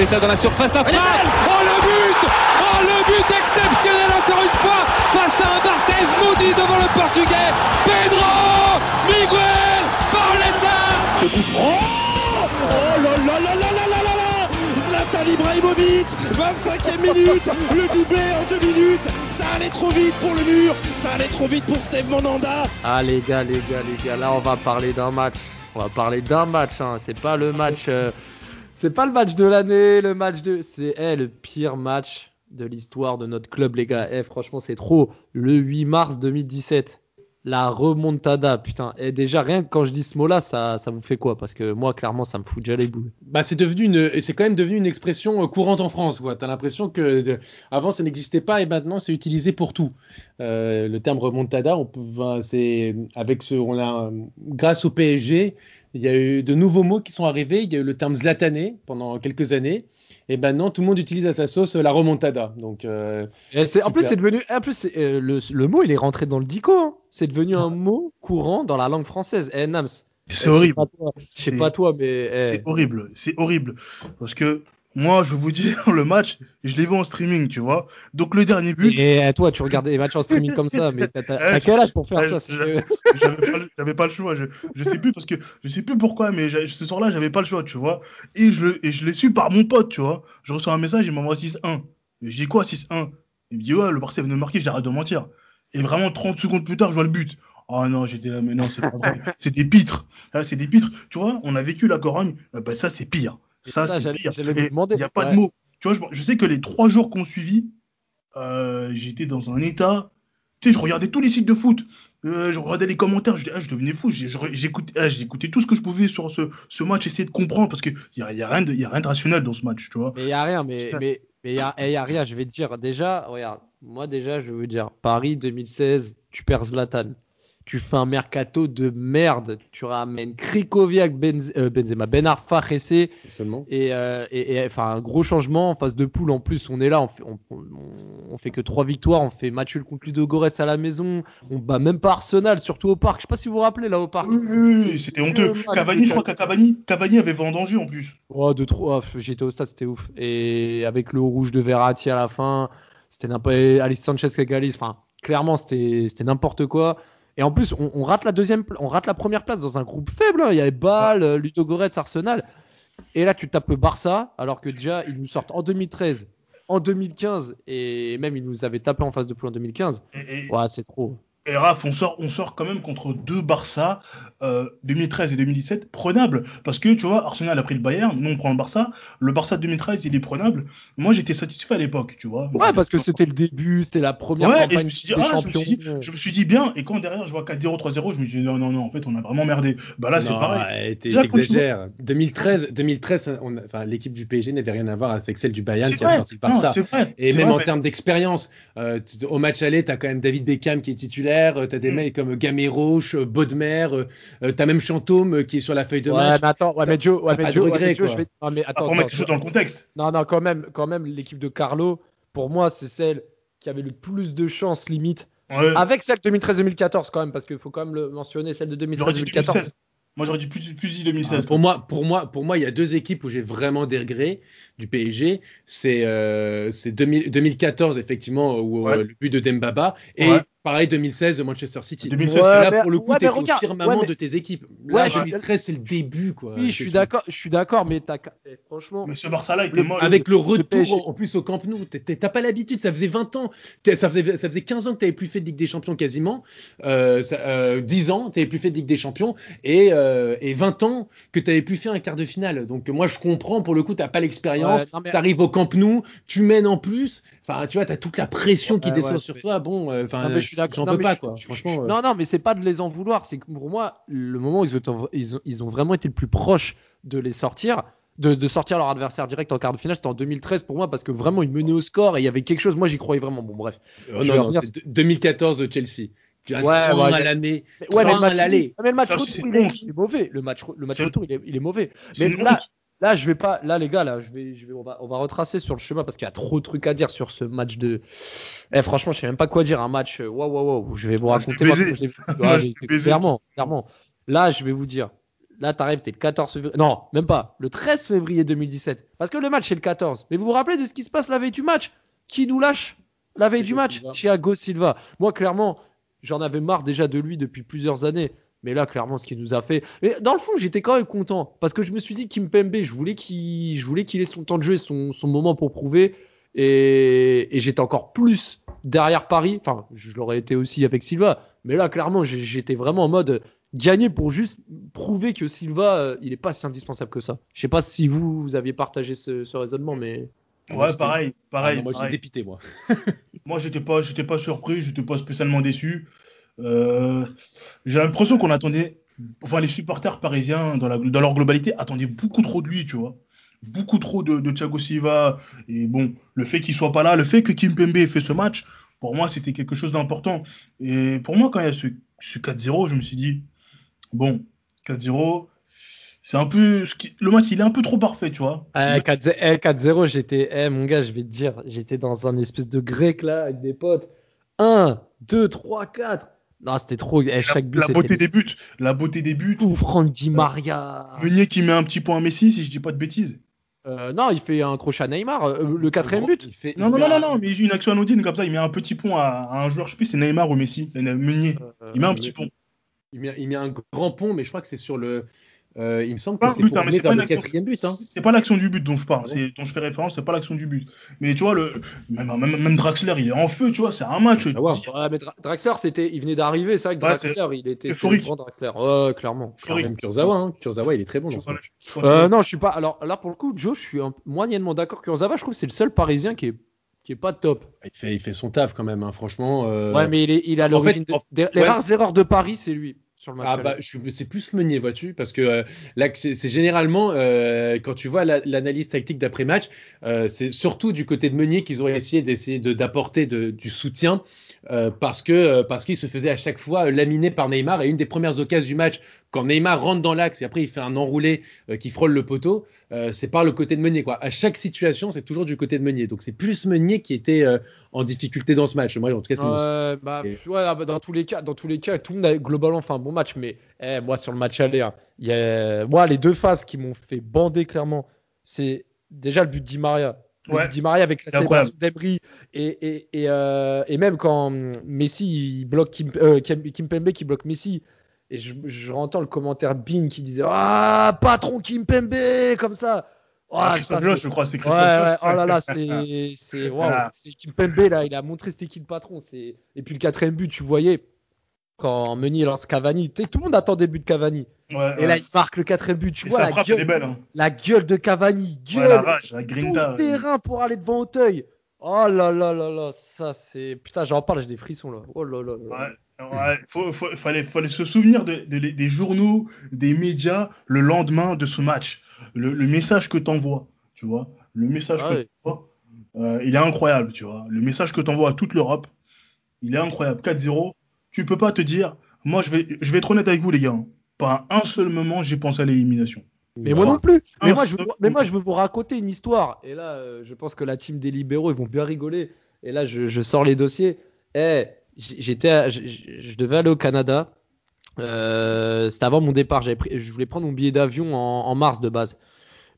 Pauletta dans la surface d'affaire. Oh le but. Oh le but exceptionnel encore une fois face à un Barthez maudit devant le portugais. Pedro Miguel Ce coup franc. Oh là là là là là là là là. Zlatan Ibrahimovic 25e minute. Le doublé en deux minutes. Ça allait trop vite pour le mur. Ça allait trop vite pour Steve Monanda Ah les gars, les gars, les gars, là on va parler d'un match. On va parler d'un match, hein. c'est pas le match... euh, c'est pas le match de l'année, le match de. C'est eh, le pire match de l'histoire de notre club, les gars. Eh, franchement, c'est trop. Le 8 mars 2017. La remontada, putain. Et déjà, rien que quand je dis ce mot-là, ça, ça vous fait quoi? Parce que moi, clairement, ça me fout déjà les boules. Bah, c'est devenu quand même devenu une expression euh, courante en France. Quoi. T'as l'impression que euh, avant ça n'existait pas et maintenant c'est utilisé pour tout. Euh, le terme remontada, on c'est avec ce, on grâce au PSG, il y a eu de nouveaux mots qui sont arrivés. Il y a eu le terme zlatané pendant quelques années. Et maintenant, tout le monde utilise à sa sauce euh, la remontada. Donc, euh, Et c'est- en plus, c'est devenu. En plus, c'est, euh, le, le mot, il est rentré dans le dico. hein. C'est devenu un mot courant dans la langue française. Eh, Nams. C'est eh, horrible. Je sais pas toi, je sais C'est- pas toi, mais. eh, C'est horrible. C'est horrible. Parce que moi, je vous dire, le match, je l'ai vu en streaming, tu vois. Donc le dernier but, Et eh, toi, tu regardes les matchs en streaming comme ça, mais t'as, Eh, quel âge pour faire eh, ça j'avais pas, le- j'avais pas le choix. Je, je sais plus parce que je sais plus pourquoi, mais ce soir-là, j'avais pas le choix, tu vois. Et je le, et je l'ai su par mon pote, tu vois. Je reçois un message, il m'envoie 6-1. Je dis quoi 6-1 Il me dit ouais, le Barça vient de marquer, j'arrête de mentir. Et vraiment 30 secondes plus tard, je vois le but. Oh non, j'étais là, mais non, c'est pas vrai. c'est des pitres. Ah, c'est des pitres. Tu vois, on a vécu la Corogne. Ah bah, ça, c'est pire. Ça, ça, c'est pire. Il n'y a pas Ouais. de mots. Tu vois, je, je sais que les trois jours qu'on suivit, euh, j'étais dans un état. Tu sais, je regardais tous les sites de foot. Euh, je regardais les commentaires. Je, ah, je devenais fou. J'écoutais ah, j'écoutais tout ce que je pouvais sur ce, ce match, essayer de comprendre. Parce qu'il n'y a, y a, rien de- y a rien de rationnel dans ce match, tu vois. Mais il n'y a rien, mais il y a, eh, a rien. Je vais te dire déjà, regarde, moi déjà, je vais vous dire, Paris 2016, tu perds Zlatan, tu fais un mercato de merde, tu ramènes Krikoviak, Benz- euh, Benzema, Ben Arfa, Ressé, seulement. et, euh, et, et, enfin un gros changement en phase de poule. En plus, on est là, on fait, on, on, on fait que trois victoires, on fait match nul contre Ludogorets à la maison, on bat même pas Arsenal, surtout au parc. Je sais pas si vous vous rappelez là au parc. Oui, oui, oui, c'était honteux. Match Cavani, je crois qu'à Cavani, Cavani avait vendangé en plus. Oh, de trop. oh, J'étais au stade, c'était ouf. Et avec le rouge de Verratti à la fin, c'était n'importe. Alice Sanchez qui égalise. Enfin, clairement, c'était c'était n'importe quoi. Et en plus, on, on rate la deuxième, on rate la première place dans un groupe faible. hein. Il y avait Bâle, Ludogorets, Arsenal. Et là, tu tapes le Barça, alors que déjà, ils nous sortent en 2013, en 2015, et même ils nous avaient tapé en phase de poule en 2015. Et, et- Ouais, c'est trop. Et Raph, on sort, on sort quand même contre deux Barça, euh, 2013 et 2017, prenables. Parce que, tu vois, Arsenal a pris le Bayern, nous on prend le Barça. Le Barça de 2013, il est prenable. Moi, j'étais satisfait à l'époque, tu vois. Ouais, parce que c'était le début, c'était la première Ouais, et je me suis dit, des ah, je me suis dit, je me suis dit bien, et quand derrière je vois 4-0, 3-0, je me dis non, non, non, en fait, on a vraiment merdé. Bah là, c'est Non, pareil. t'exagères. 2013, 2013 on a- enfin, l'équipe du PSG n'avait rien à voir avec celle du Bayern C'est qui a sorti par non, ça. c'est vrai. Et c'est même vrai, en mais- termes d'expérience, euh, au match aller, tu as quand même David Beckham qui est titulaire, tu as des Mm. mecs comme Bodmer, euh, euh, tu as même Chantôme euh, qui est sur la feuille de Ouais, match. mais attends, ouais, mais Joe, ouais, t'as mais Joe, ouais, regret, mais Joe, je vais. Non, mais Ah, attends, faut remettre dans le contexte. Non, non, quand même, quand même, l'équipe de Carlo, pour moi, c'est celle qui avait le plus de chances limite. Ouais. Avec celle 2013-2014 quand même, parce qu'il faut quand même le mentionner, celle de J'aurais dit 2013-2014. 2016. Moi, j'aurais dit plus, plus dit Ah, 2016. pour moi, pour moi, pour moi, il y a deux équipes où j'ai vraiment des regrets du PSG. C'est euh, c'est 2000 2014 effectivement où euh, Ouais. le but de Dembaba et Ouais. Pareil 2016 de Manchester City. 2016, C'est Ouais, là mais- pour le coup ouais, t'es au firmament ouais, mais- de tes équipes. Ouais, Là je- 2013 c'est le début quoi. Oui, je suis d'accord, je suis d'accord, mais t'as, eh, franchement, Mais ce Barça-là, il était avec le retour en plus au Camp Nou, t'as pas l'habitude, ça faisait 20 ans, ça faisait, ça faisait 15 ans que t'avais plus fait de Ligue des Champions quasiment, euh, ça- euh, 10 ans t'avais plus fait de Ligue des Champions et, euh, et 20 ans que t'avais plus fait un quart de finale. Donc moi je comprends, pour le coup t'as pas l'expérience, mais- t'arrives au Camp Nou, tu mènes en plus, enfin tu vois t'as toute la pression qui descend ouais, sur mais- toi. Bon, euh, enfin suis d'accord. j'en mais pas, quoi. je- Franchement, je- euh. Non, non, mais c'est pas de les en vouloir. C'est que pour moi, le moment où ils ont, ils ont, ils ont vraiment été le plus proche de les sortir, de, de sortir leur adversaire direct en quart de finale, c'était en 2013 pour moi parce que vraiment ils menaient au score et il y avait quelque chose. Moi, j'y croyais vraiment. Bon, bref. Oh, Je non, vais non, revenir c'est 2014 de Chelsea. Tu as Ouais, ouais, à l'année. Ouais, mais mais le match Ça retour, il, est, honte. il est mauvais. Le match, le match C'est- retour, il est, il est mauvais. Mais là. Là, je vais pas. Là, les gars, là, je vais, je vais, on va, on va retracer sur le chemin parce qu'il y a trop de trucs à dire sur ce match de. Eh, franchement, je sais même pas quoi dire. Un match. euh, Waouh, waouh, waouh. Je vais vous Moi, raconter. moi, baisé. clairement, clairement. Là, je vais vous dire. Là, t'arrives, t'es le 14 février. Non, même pas. Le 13 février 2017. Parce que le match, c'est le 14. Mais vous vous rappelez de ce qui se passe la veille du match? Qui nous lâche la veille du match? Silva. Thiago Silva. Moi, clairement, j'en avais marre déjà de lui depuis plusieurs années. Mais là, clairement, ce qu'il nous a fait. Mais dans le fond, j'étais quand même content. Parce que je me suis dit, Kim Pembe, je voulais qu'il je voulais qu'il ait son temps de jeu et son, son moment pour prouver. Et, et j'étais encore plus derrière Paris. Enfin, je l'aurais été aussi avec Silva. Mais là, clairement, j'étais vraiment en mode gagner pour juste prouver que Silva, euh, il est pas si indispensable que ça. Je sais pas si vous, vous aviez partagé ce, ce raisonnement, mais. Ouais, pareil, Ah pareil. non, moi, j'étais pareil. dépité, moi. Moi, j'étais pas, j'étais pas surpris, j'étais pas spécialement déçu. Euh, j'ai l'impression qu'on attendait, enfin, les supporters parisiens, dans, la, dans leur globalité, attendaient beaucoup trop de lui, tu vois. Beaucoup trop de, de Thiago Silva. Et bon, le fait qu'il soit pas là, le fait que Kim Pembe ait fait ce match, pour moi, c'était quelque chose d'important. Et pour moi, quand il y a ce, ce 4-0, je me suis dit, bon, 4-0, c'est un peu, ce qui- le match, il est un peu trop parfait, tu vois. Eh, 4-0, eh, 4-0, j'étais, eh, mon gars, je vais te dire, j'étais dans un espèce de grec là avec des potes. 1, 2, 3, 4. Non, c'était trop. eh, chaque but, la beauté des buts, la beauté des buts. tout. Franck Di Maria. Meunier qui met un petit point à Messi, si je dis pas de bêtises. Euh, non, il fait un crochet à Neymar. euh, le quatrième but. Il fait- Non, il non, fait non, un- non, non, mais une action anodine comme ça, il met un petit point à, à un joueur, je sais plus, c'est Neymar ou Messi, euh, Meunier. Euh, Il met un petit pont. Il met, il met un grand pont, mais je crois que c'est sur le. Euh, il me semble que c'est pour hein, mener vers le action. quatrième but. Hein. C'est pas l'action du but dont je parle, Ah dont je fais référence, c'est pas l'action du but. Mais tu vois, le, même, même, même Draxler, il est en feu, tu vois, c'est un match. Ah ouais. Ouais, mais Dra- Draxler, c'était, il venait d'arriver. C'est vrai que Ouais, Draxler, il était le grand Draxler. Clairement. Euphorique. Même Kurzawa, hein. Kurzawa, il est très bon dans ce. Euh, non, je suis pas. Alors là, pour le coup, Joe, je suis un... moyennement d'accord. Kurzawa, je trouve que c'est le seul Parisien qui est qui est pas top. Il fait, il fait son taf quand même, hein, franchement. euh, Ouais, mais il est, il a en l'origine. fait, de- en- des- Les ouais. rares erreurs de Paris, c'est lui sur le match. Ah bah, c'est plus Meunier, vois-tu, parce que euh, là, c'est généralement euh, quand tu vois la- l'analyse tactique d'après match, euh, c'est surtout du côté de Meunier qu'ils auraient essayé d'essayer de- d'apporter de, du soutien. Euh, parce que euh, parce qu'il se faisait à chaque fois euh, laminer par Neymar. Et une des premières occasions du match quand Neymar rentre dans l'axe et après il fait un enroulé qui frôle le poteau c'est par le côté de Meunier quoi. À chaque situation c'est toujours du côté de Meunier. Donc c'est plus Meunier qui était en difficulté dans ce match. Moi en tout cas mon- bah, Et- pff, ouais, ah bah, dans tous les cas, dans tous les cas, tout le monde a globalement fait un bon match, mais eh, moi sur le match aller, hein, y a, moi les deux phases qui m'ont fait bander clairement, c'est déjà le but de Di Maria. Le Ouais. Di Maria avec la célébration d'Emery et, et, et, euh, et même quand Messi il bloque Kim, euh, Kim, Kimpembe qui bloque Messi et je, je entends le commentaire Bean qui disait ah patron Kimpembe comme ça. Ah, Ah, Christophe je crois, c'est Ouais, Christophe ouais, oh là là, c'est, Voilà. c'est Kimpembe là, il a montré c'était qui le patron. C'est, et puis le quatrième but, tu voyais quand Meunier lance Cavani, tout le monde attend des buts de Cavani. Ouais, Et ouais. là, il marque le quatrième but, tu Et vois la frappe, gueule, belle. Hein. la gueule de Cavani, Ouais, gueule, la rage, la tout le terrain pour aller devant Auteuil. Oh là là là là, ça c'est, putain, j'en parle, j'ai des frissons là. Oh là là là. Ouais, ouais, faut, faut- fallait, fallait se souvenir de, de- des journaux, des médias le lendemain de ce match. Le, le message que t'envoies, tu vois. Le message Ah que ouais. t'envoies, euh, il est incroyable, tu vois. Le message que t'envoies à toute l'Europe, il est incroyable. 4-0, tu peux pas te dire, moi je vais, je vais être honnête avec vous les gars. hein. Pas un seul moment j'ai pensé à l'élimination. Mais moi non plus. Mais moi, je veux, seul- mais moi, je veux vous raconter une histoire. Et là, euh, je pense que la team des libéraux, ils vont bien rigoler. Et là, je, je sors les dossiers. Eh, j'étais, je, devais aller au Canada. Euh, c'était avant mon départ. J'avais pris, je voulais prendre mon billet d'avion en, en mars de base.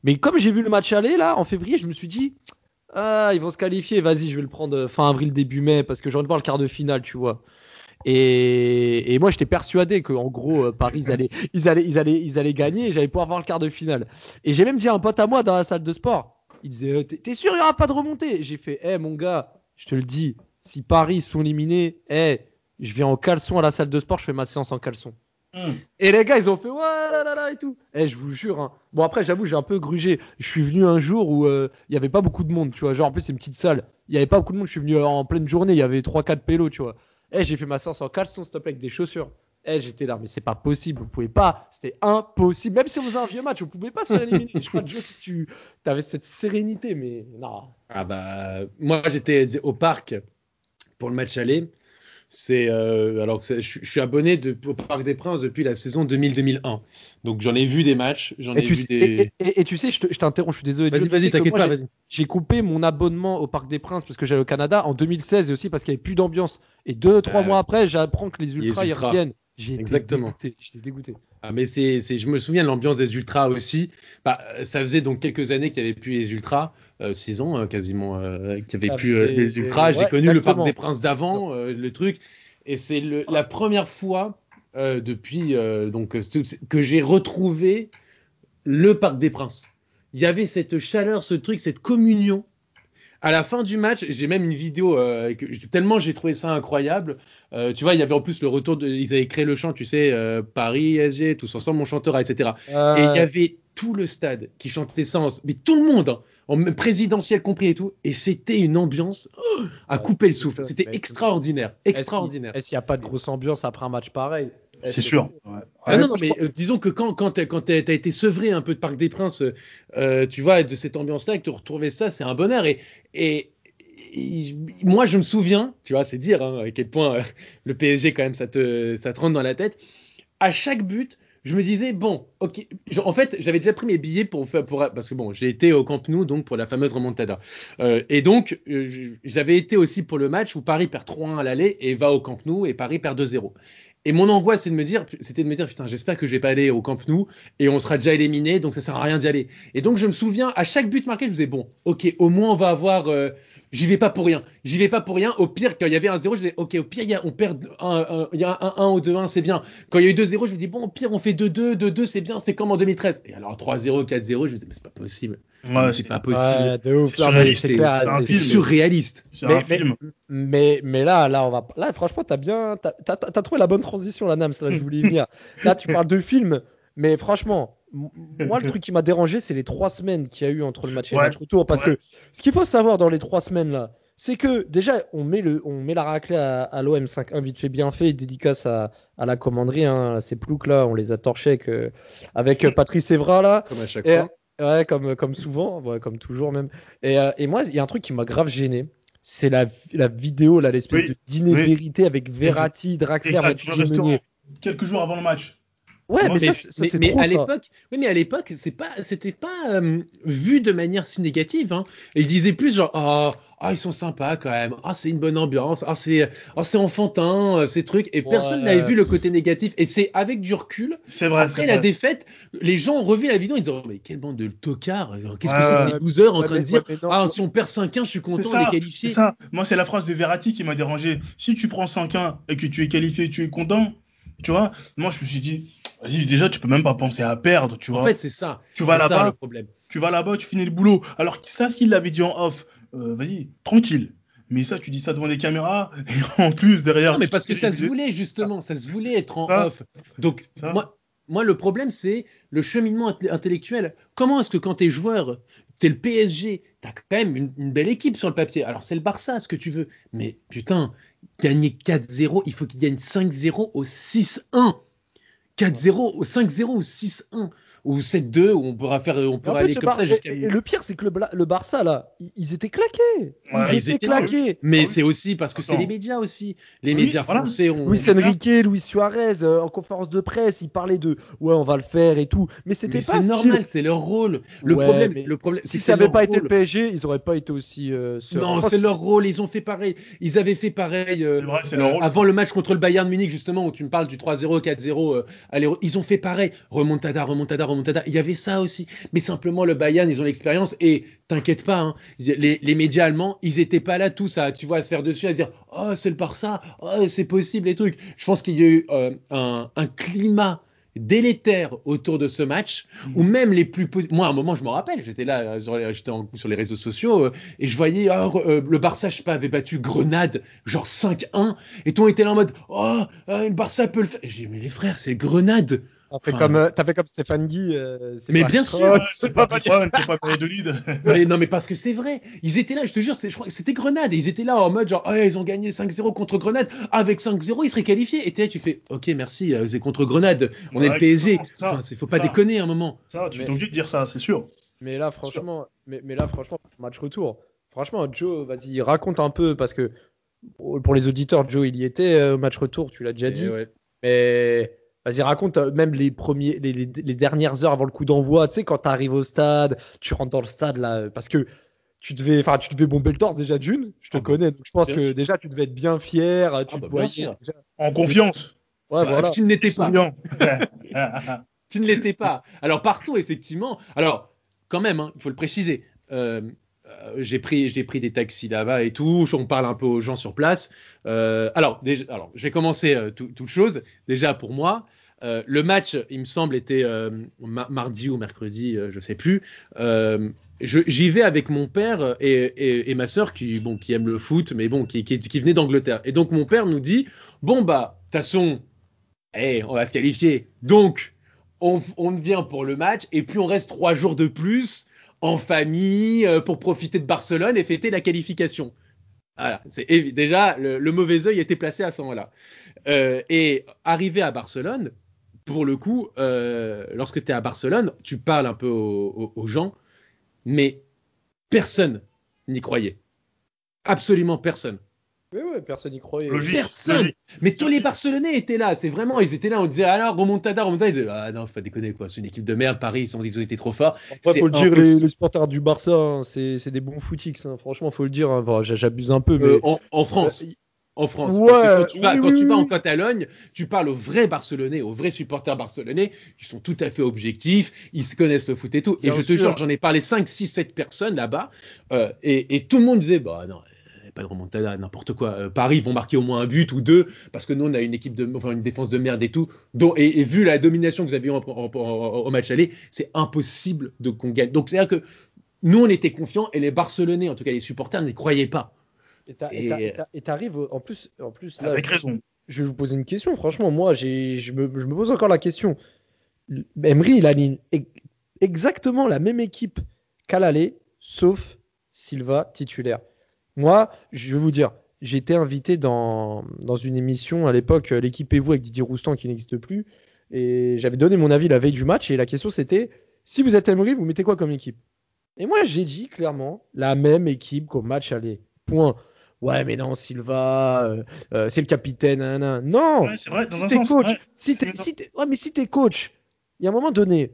Mais comme j'ai vu le match aller là en février, je me suis dit, ah, ils vont se qualifier. Vas-y, je vais le prendre euh, fin avril, début mai, parce que j'ai envie de voir le quart de finale, tu vois. Et, et moi, j'étais persuadé que en gros, euh, Paris, ils allaient, ils allaient, ils allaient, ils allaient gagner et j'allais pouvoir voir le quart de finale. Et j'ai même dit à un pote à moi dans la salle de sport, il disait, euh, t'es sûr, il n'y aura pas de remontée? J'ai fait, eh mon gars, je te le dis, si Paris sont éliminés, eh, je viens en caleçon à la salle de sport, je fais ma séance en caleçon. Hum. Et les gars, ils ont fait ouais là là là et tout. Eh, je vous jure. hein. Bon après, j'avoue, j'ai un peu grugé. Je suis venu un jour où euh, il y avait pas beaucoup de monde, tu vois. Genre en plus c'est une petite salle. Il y avait pas beaucoup de monde. Je suis venu euh, en pleine journée. Il y avait 3-4 pélos, tu vois. Eh, j'ai fait ma séance en caleçon, s'il te plaît, avec des chaussures. Eh, j'étais là, mais c'est pas possible, vous pouvez pas, c'était impossible. Même si vous avez un vieux match, vous pouvez pas se faire éliminer. Je crois que Joe, si tu avais cette sérénité, mais non. Ah bah, moi j'étais au parc pour le match aller. C'est euh, alors que je, je suis abonné de, au Parc des Princes depuis la saison 2000-2001. Donc j'en ai vu des matchs, j'en ai Et tu, vu sais, des. et, et- et tu sais, je te- je t'interromps, je suis désolé. Vas-y, que t'inquiète pas, j'ai- vas-y. J'ai coupé mon abonnement au Parc des Princes parce que j'allais au Canada en 2016 et aussi parce qu'il n'y avait plus d'ambiance. Et deux, trois Ah, mois après, j'apprends que les Les ultras, ils ultras. reviennent. J'ai Exactement. dégoûté. J'étais dégoûté. Ah mais c'est, c'est, je me souviens de l'ambiance des ultras aussi. Bah, ça faisait donc quelques années qu'il n'y avait plus les ultras, euh, six ans hein, quasiment, euh, qu'il n'y avait Ah, plus euh, les ultras. J'ai connu le. Parc des Princes d'avant, euh, le truc, et c'est le, la première fois euh, depuis euh, donc euh, que j'ai retrouvé le Parc des Princes. Il y avait cette chaleur, ce truc, cette communion. À la fin du match, j'ai même une vidéo euh, que, tellement j'ai trouvé ça incroyable. Euh, tu vois, il y avait en plus le retour de, ils avaient créé le chant, tu sais, euh, Paris, SG, tous ensemble, mon chanteur, etc. Et il y avait tout le stade qui chantait ça, en- mais tout le monde, hein, en présidentiel compris et tout. Et c'était une ambiance oh, à Ouais, couper le souffle. C'était extraordinaire, extraordinaire. Est-ce qu'il n'y a pas de grosse ambiance après un match pareil? C'est sûr. Ouais. Ah non, non, mais euh, disons que quand, quand t'as quand t'as- été sevré un peu de Parc des Princes, euh, tu vois, de cette ambiance-là, que tu retrouves ça, c'est un bonheur. Et, et, et moi, je me souviens, tu vois, c'est dire hein, à quel point euh, le PSG, quand même, ça te, ça te rentre dans la tête. À chaque but, je me disais, bon, ok. En fait, j'avais déjà pris mes billets pour pour, parce que bon, j'ai été au Camp Nou, donc pour la fameuse remontada. Euh, et donc, euh, j'avais été aussi pour le match où Paris perd 3-1 à l'aller et va au Camp Nou et Paris perd 2-0. Et mon angoisse, c'était de me dire, putain, j'espère que je vais pas aller au Camp Nou et on sera déjà éliminé, donc ça sert à rien d'y aller. Et donc je me souviens, à chaque but marqué, je me disais, bon, ok, au moins on va avoir, euh, j'y vais pas pour rien, j'y vais pas pour rien. Au pire, quand il y avait un 0 je me disais, ok, au pire, on perd, un, il y un 1 ou 2-1, c'est bien. Quand il y a eu 2-0, je me dis, bon, au pire, on fait 2-2, 2-2, c'est bien, c'est comme en 2013. Et alors 3-0, 4-0, je me disais, mais c'est pas possible. Ouais, c'est pas possible. Ouais, c'est surréaliste, c'est un film. surréaliste. mais- un film. Mais, mais là, là, on va. Là, franchement, t'as bien. T'as t'as- t'as trouvé la bonne transition, la Nams. Là, je voulais y venir. Là, tu parles de film, mais franchement, moi, le truc qui m'a dérangé, c'est les trois semaines qu'il y a eu entre le match et Ouais, le match retour. Parce ouais. que ce qu'il faut savoir dans les trois semaines là, c'est que déjà, on met, le, on met la raclée à, à l'OM 5-1 vite fait, bien fait, dédicace à, à la commanderie. Hein, ces ploucs là, on les a torchés avec, euh, avec euh, Patrice Evra là. Comme à chaque Et, fois. Ouais, comme, comme souvent, ouais, comme toujours même. Et, euh, et moi, il y a un truc qui m'a grave gêné. C'est la, la vidéo, là, l'espèce Oui, de dîner oui. vérité avec Verratti, Draxler. Meunier. Quelques jours avant le match. Ouais, mais, mais, ça, c'est- ça, mais- c'est mais trop à l'époque, oui, mais à l'époque, c'est pas, c'était pas euh, vu de manière si négative. Hein. Ils disaient plus genre, ah, ah, ils sont sympas quand même. Ah, c'est une bonne ambiance. Ah, c'est, ah, c'est enfantin, euh, ces trucs. Et Ouais. personne n'avait vu le côté négatif. Et c'est avec du recul. C'est vrai. Après la vrai. défaite, les gens ont revu la vidéo, ils disent oh, mais quelle bande de tocards. Qu'est-ce que c'est que ces losers en Ouais, train de dire ouais, mais non. ah, si on perd 5-1, je suis content, on ça, est qualifié. c'est ça. Moi, c'est la phrase de Verratti qui m'a dérangé. Si tu prends 5-1 et que tu es qualifié, tu es content, tu vois. Moi, je me suis dit, vas-y, déjà, tu peux même pas penser à perdre, tu vois. En fait, c'est ça. tu vas là-bas, le problème. tu vas là-bas, tu finis le boulot. Alors que ça, s'il l'avait dit en off, euh, vas-y, tranquille. Mais ça, tu dis ça devant les caméras, et en plus, derrière. Non, mais parce que ça se voulait justement, ça se voulait être en Ça. off. Donc Ça. moi, moi le problème c'est le cheminement int- intellectuel. Comment est-ce que quand t'es joueur, t'es le PSG, t'as quand même une, une belle équipe sur le papier. Alors c'est le Barça, ce que tu veux. Mais putain, gagner 4-0, il faut qu'il gagne 5-0 au 6-1. 4-0 au 5-0 ou 6-1 ou 7-2 où on pourra faire on pourra aller le comme ça jusqu'à le pire, c'est que le, le Barça, là, ils, étaient claqués. Ils Ouais, ils étaient là, claqués. mais Ah c'est aussi parce que c'est les médias aussi. Les Oui, médias voilà. français ont Luis Enrique, Luis Suarez, euh, en conférence de presse, ils parlaient de ouais, on va le faire et tout. Mais c'était pas c'est normal, c'est leur rôle. Le Ouais, problème, le problème, c'est Si ça n'avait pas été le. PSG, ils auraient pas été aussi. euh. Non, c'est leur rôle. Ils ont fait pareil. Ils avaient fait pareil euh, vrai, rôle, avant le match contre le Bayern Munich, justement, où tu me parles du 3-0, 4-0. euh, allez, ils ont fait pareil. Remontada, remontada, remontada. Il y avait ça aussi. Mais simplement, le Bayern, ils ont l'expérience. Et t'inquiète pas, hein, les, les médias allemands, ils étaient pas là tous à, tu vois, à se faire dessus, à se dire, oh, c'est le Barça, oh, c'est possible, les trucs. Je pense qu'il y a eu euh, un, un climat délétère autour de ce match, ou même les plus moi à un moment je me rappelle j'étais là euh, sur les, j'étais sur les réseaux sociaux euh, et je voyais euh, le Barça je sais pas avait battu Grenade genre 5-1 et monde était là en mode oh euh, le Barça peut le faire j'ai dit mais les frères c'est Grenade T'as fait, Enfin, comme, euh, t'as fait comme Stéphane Guy. euh, c'est Mais pas bien sûr. C'est pas Patron, c'est pas de lead. Mais non, mais parce que c'est vrai. Ils étaient là, je te jure, c'est- je crois que c'était Grenade. Et ils étaient là en mode genre, oh, ils ont gagné 5-0 contre Grenade. Avec 5-0, ils seraient qualifiés. Et t'es là, tu fais, ok, merci, euh, c'est contre Grenade. On est le PSG. ça. Enfin, faut pas Ça. déconner à un moment. Ça, tu Mais- es obligé de dire ça, c'est sûr. Mais là, franchement, mais, mais là, franchement, match retour. Franchement, Joe, vas-y, raconte un peu parce que pour les auditeurs, Joe, il y était au match retour, tu l'as déjà dit. Et ouais. Mais vas-y, raconte euh, même les premiers, les, les- les dernières heures avant le coup d'envoi. Tu sais, quand tu arrives au stade, tu rentres dans le stade là, parce que tu devais, enfin, tu devais bomber le torse déjà d'une. Je te Ah bah, connais, donc je pense que sûr. déjà tu devais être bien fier. Tu Ah bah, bien voyais sûr. déjà. En confiance. Ouais, voilà. Tu ne l'étais pas. Tu ne l'étais pas. Alors partout, effectivement. Alors, quand même, hein, il faut le préciser. euh, euh, j'ai pris, j'ai des taxis là-bas et tout. On parle un peu aux gens sur place. Euh, alors, vais commencer euh, tout- toute chose. Déjà pour moi, euh, le match, il me semble, était ma- mardi ou mercredi, je sais plus. J'y vais avec mon père et, ma sœur qui, bon, qui aime le foot, mais qui, qui, venait d'Angleterre. Et donc mon père nous dit, bon bah, de toute façon, eh, on va se qualifier. Donc, on, on vient pour le match et puis on reste trois jours de plus en famille euh, pour profiter de Barcelone et fêter la qualification. Voilà, c'est déjà le, mauvais œil était placé à ce moment-là. Euh, et arrivé à Barcelone, pour le coup, euh, lorsque tu es à Barcelone, tu parles un peu aux gens, mais personne n'y croyait. Absolument personne. Oui, personne n'y croyait. Logique. Personne. logique. Mais tous les Barcelonais étaient là. C'est vraiment, ils étaient là. On disait alors remontada, remontada. Ils disaient ah non, faut pas déconner quoi. C'est une équipe de merde. Paris, ils, sont, ils ont été trop forts. Après, faut le dire, les, supporters du Barça, hein, c'est des bons footix. hein. Franchement, faut le dire. hein. Bon, J'abuse un peu, mais Euh, en, en France. Euh, En France. Ouais, Parce que quand tu vas, oui, quand oui, tu vas oui. en Catalogne, tu parles aux vrais Barcelonais, aux vrais supporters barcelonais, ils sont tout à fait objectifs, ils se connaissent le foot et tout. Bien et je te sûr. jure, j'en ai parlé 5, 6, 7 personnes là-bas, euh, et, et tout le monde disait, bah non, pas de remontada, n'importe quoi. Euh, Paris vont marquer au moins un but ou deux, parce que nous, on a une équipe de, enfin, une défense de merde et tout. dont- et, et vu la domination que vous avez eue en- en- en- au match aller, c'est impossible de qu'on gagne. Donc, c'est-à-dire que nous, on était confiants, et les Barcelonais, en tout cas les supporters, n'y croyaient pas. Et t'arrives en plus, en plus là, Avec je- raison. je vais vous poser une question. Franchement, moi, j'ai, je me, je me pose encore la question. Emery, il aligne exactement la même équipe qu'à l'aller, sauf Silva titulaire. Moi, je vais vous dire, j'ai été invité dans, dans une émission à l'époque, euh, l'équipe et vous avec Didier Roustan qui n'existe plus, et j'avais donné mon avis la veille du match, et la question c'était, si vous êtes Emery, vous mettez quoi comme équipe? Et moi, j'ai dit clairement la même équipe qu'au match aller. Point. Ouais, mais non, Silva, euh, euh, c'est le capitaine. nan, nan. Non, Ouais, c'est vrai, dans si un t'es sens. coach, t'es, si t'es- ouais, mais si t'es coach, il y a un moment donné,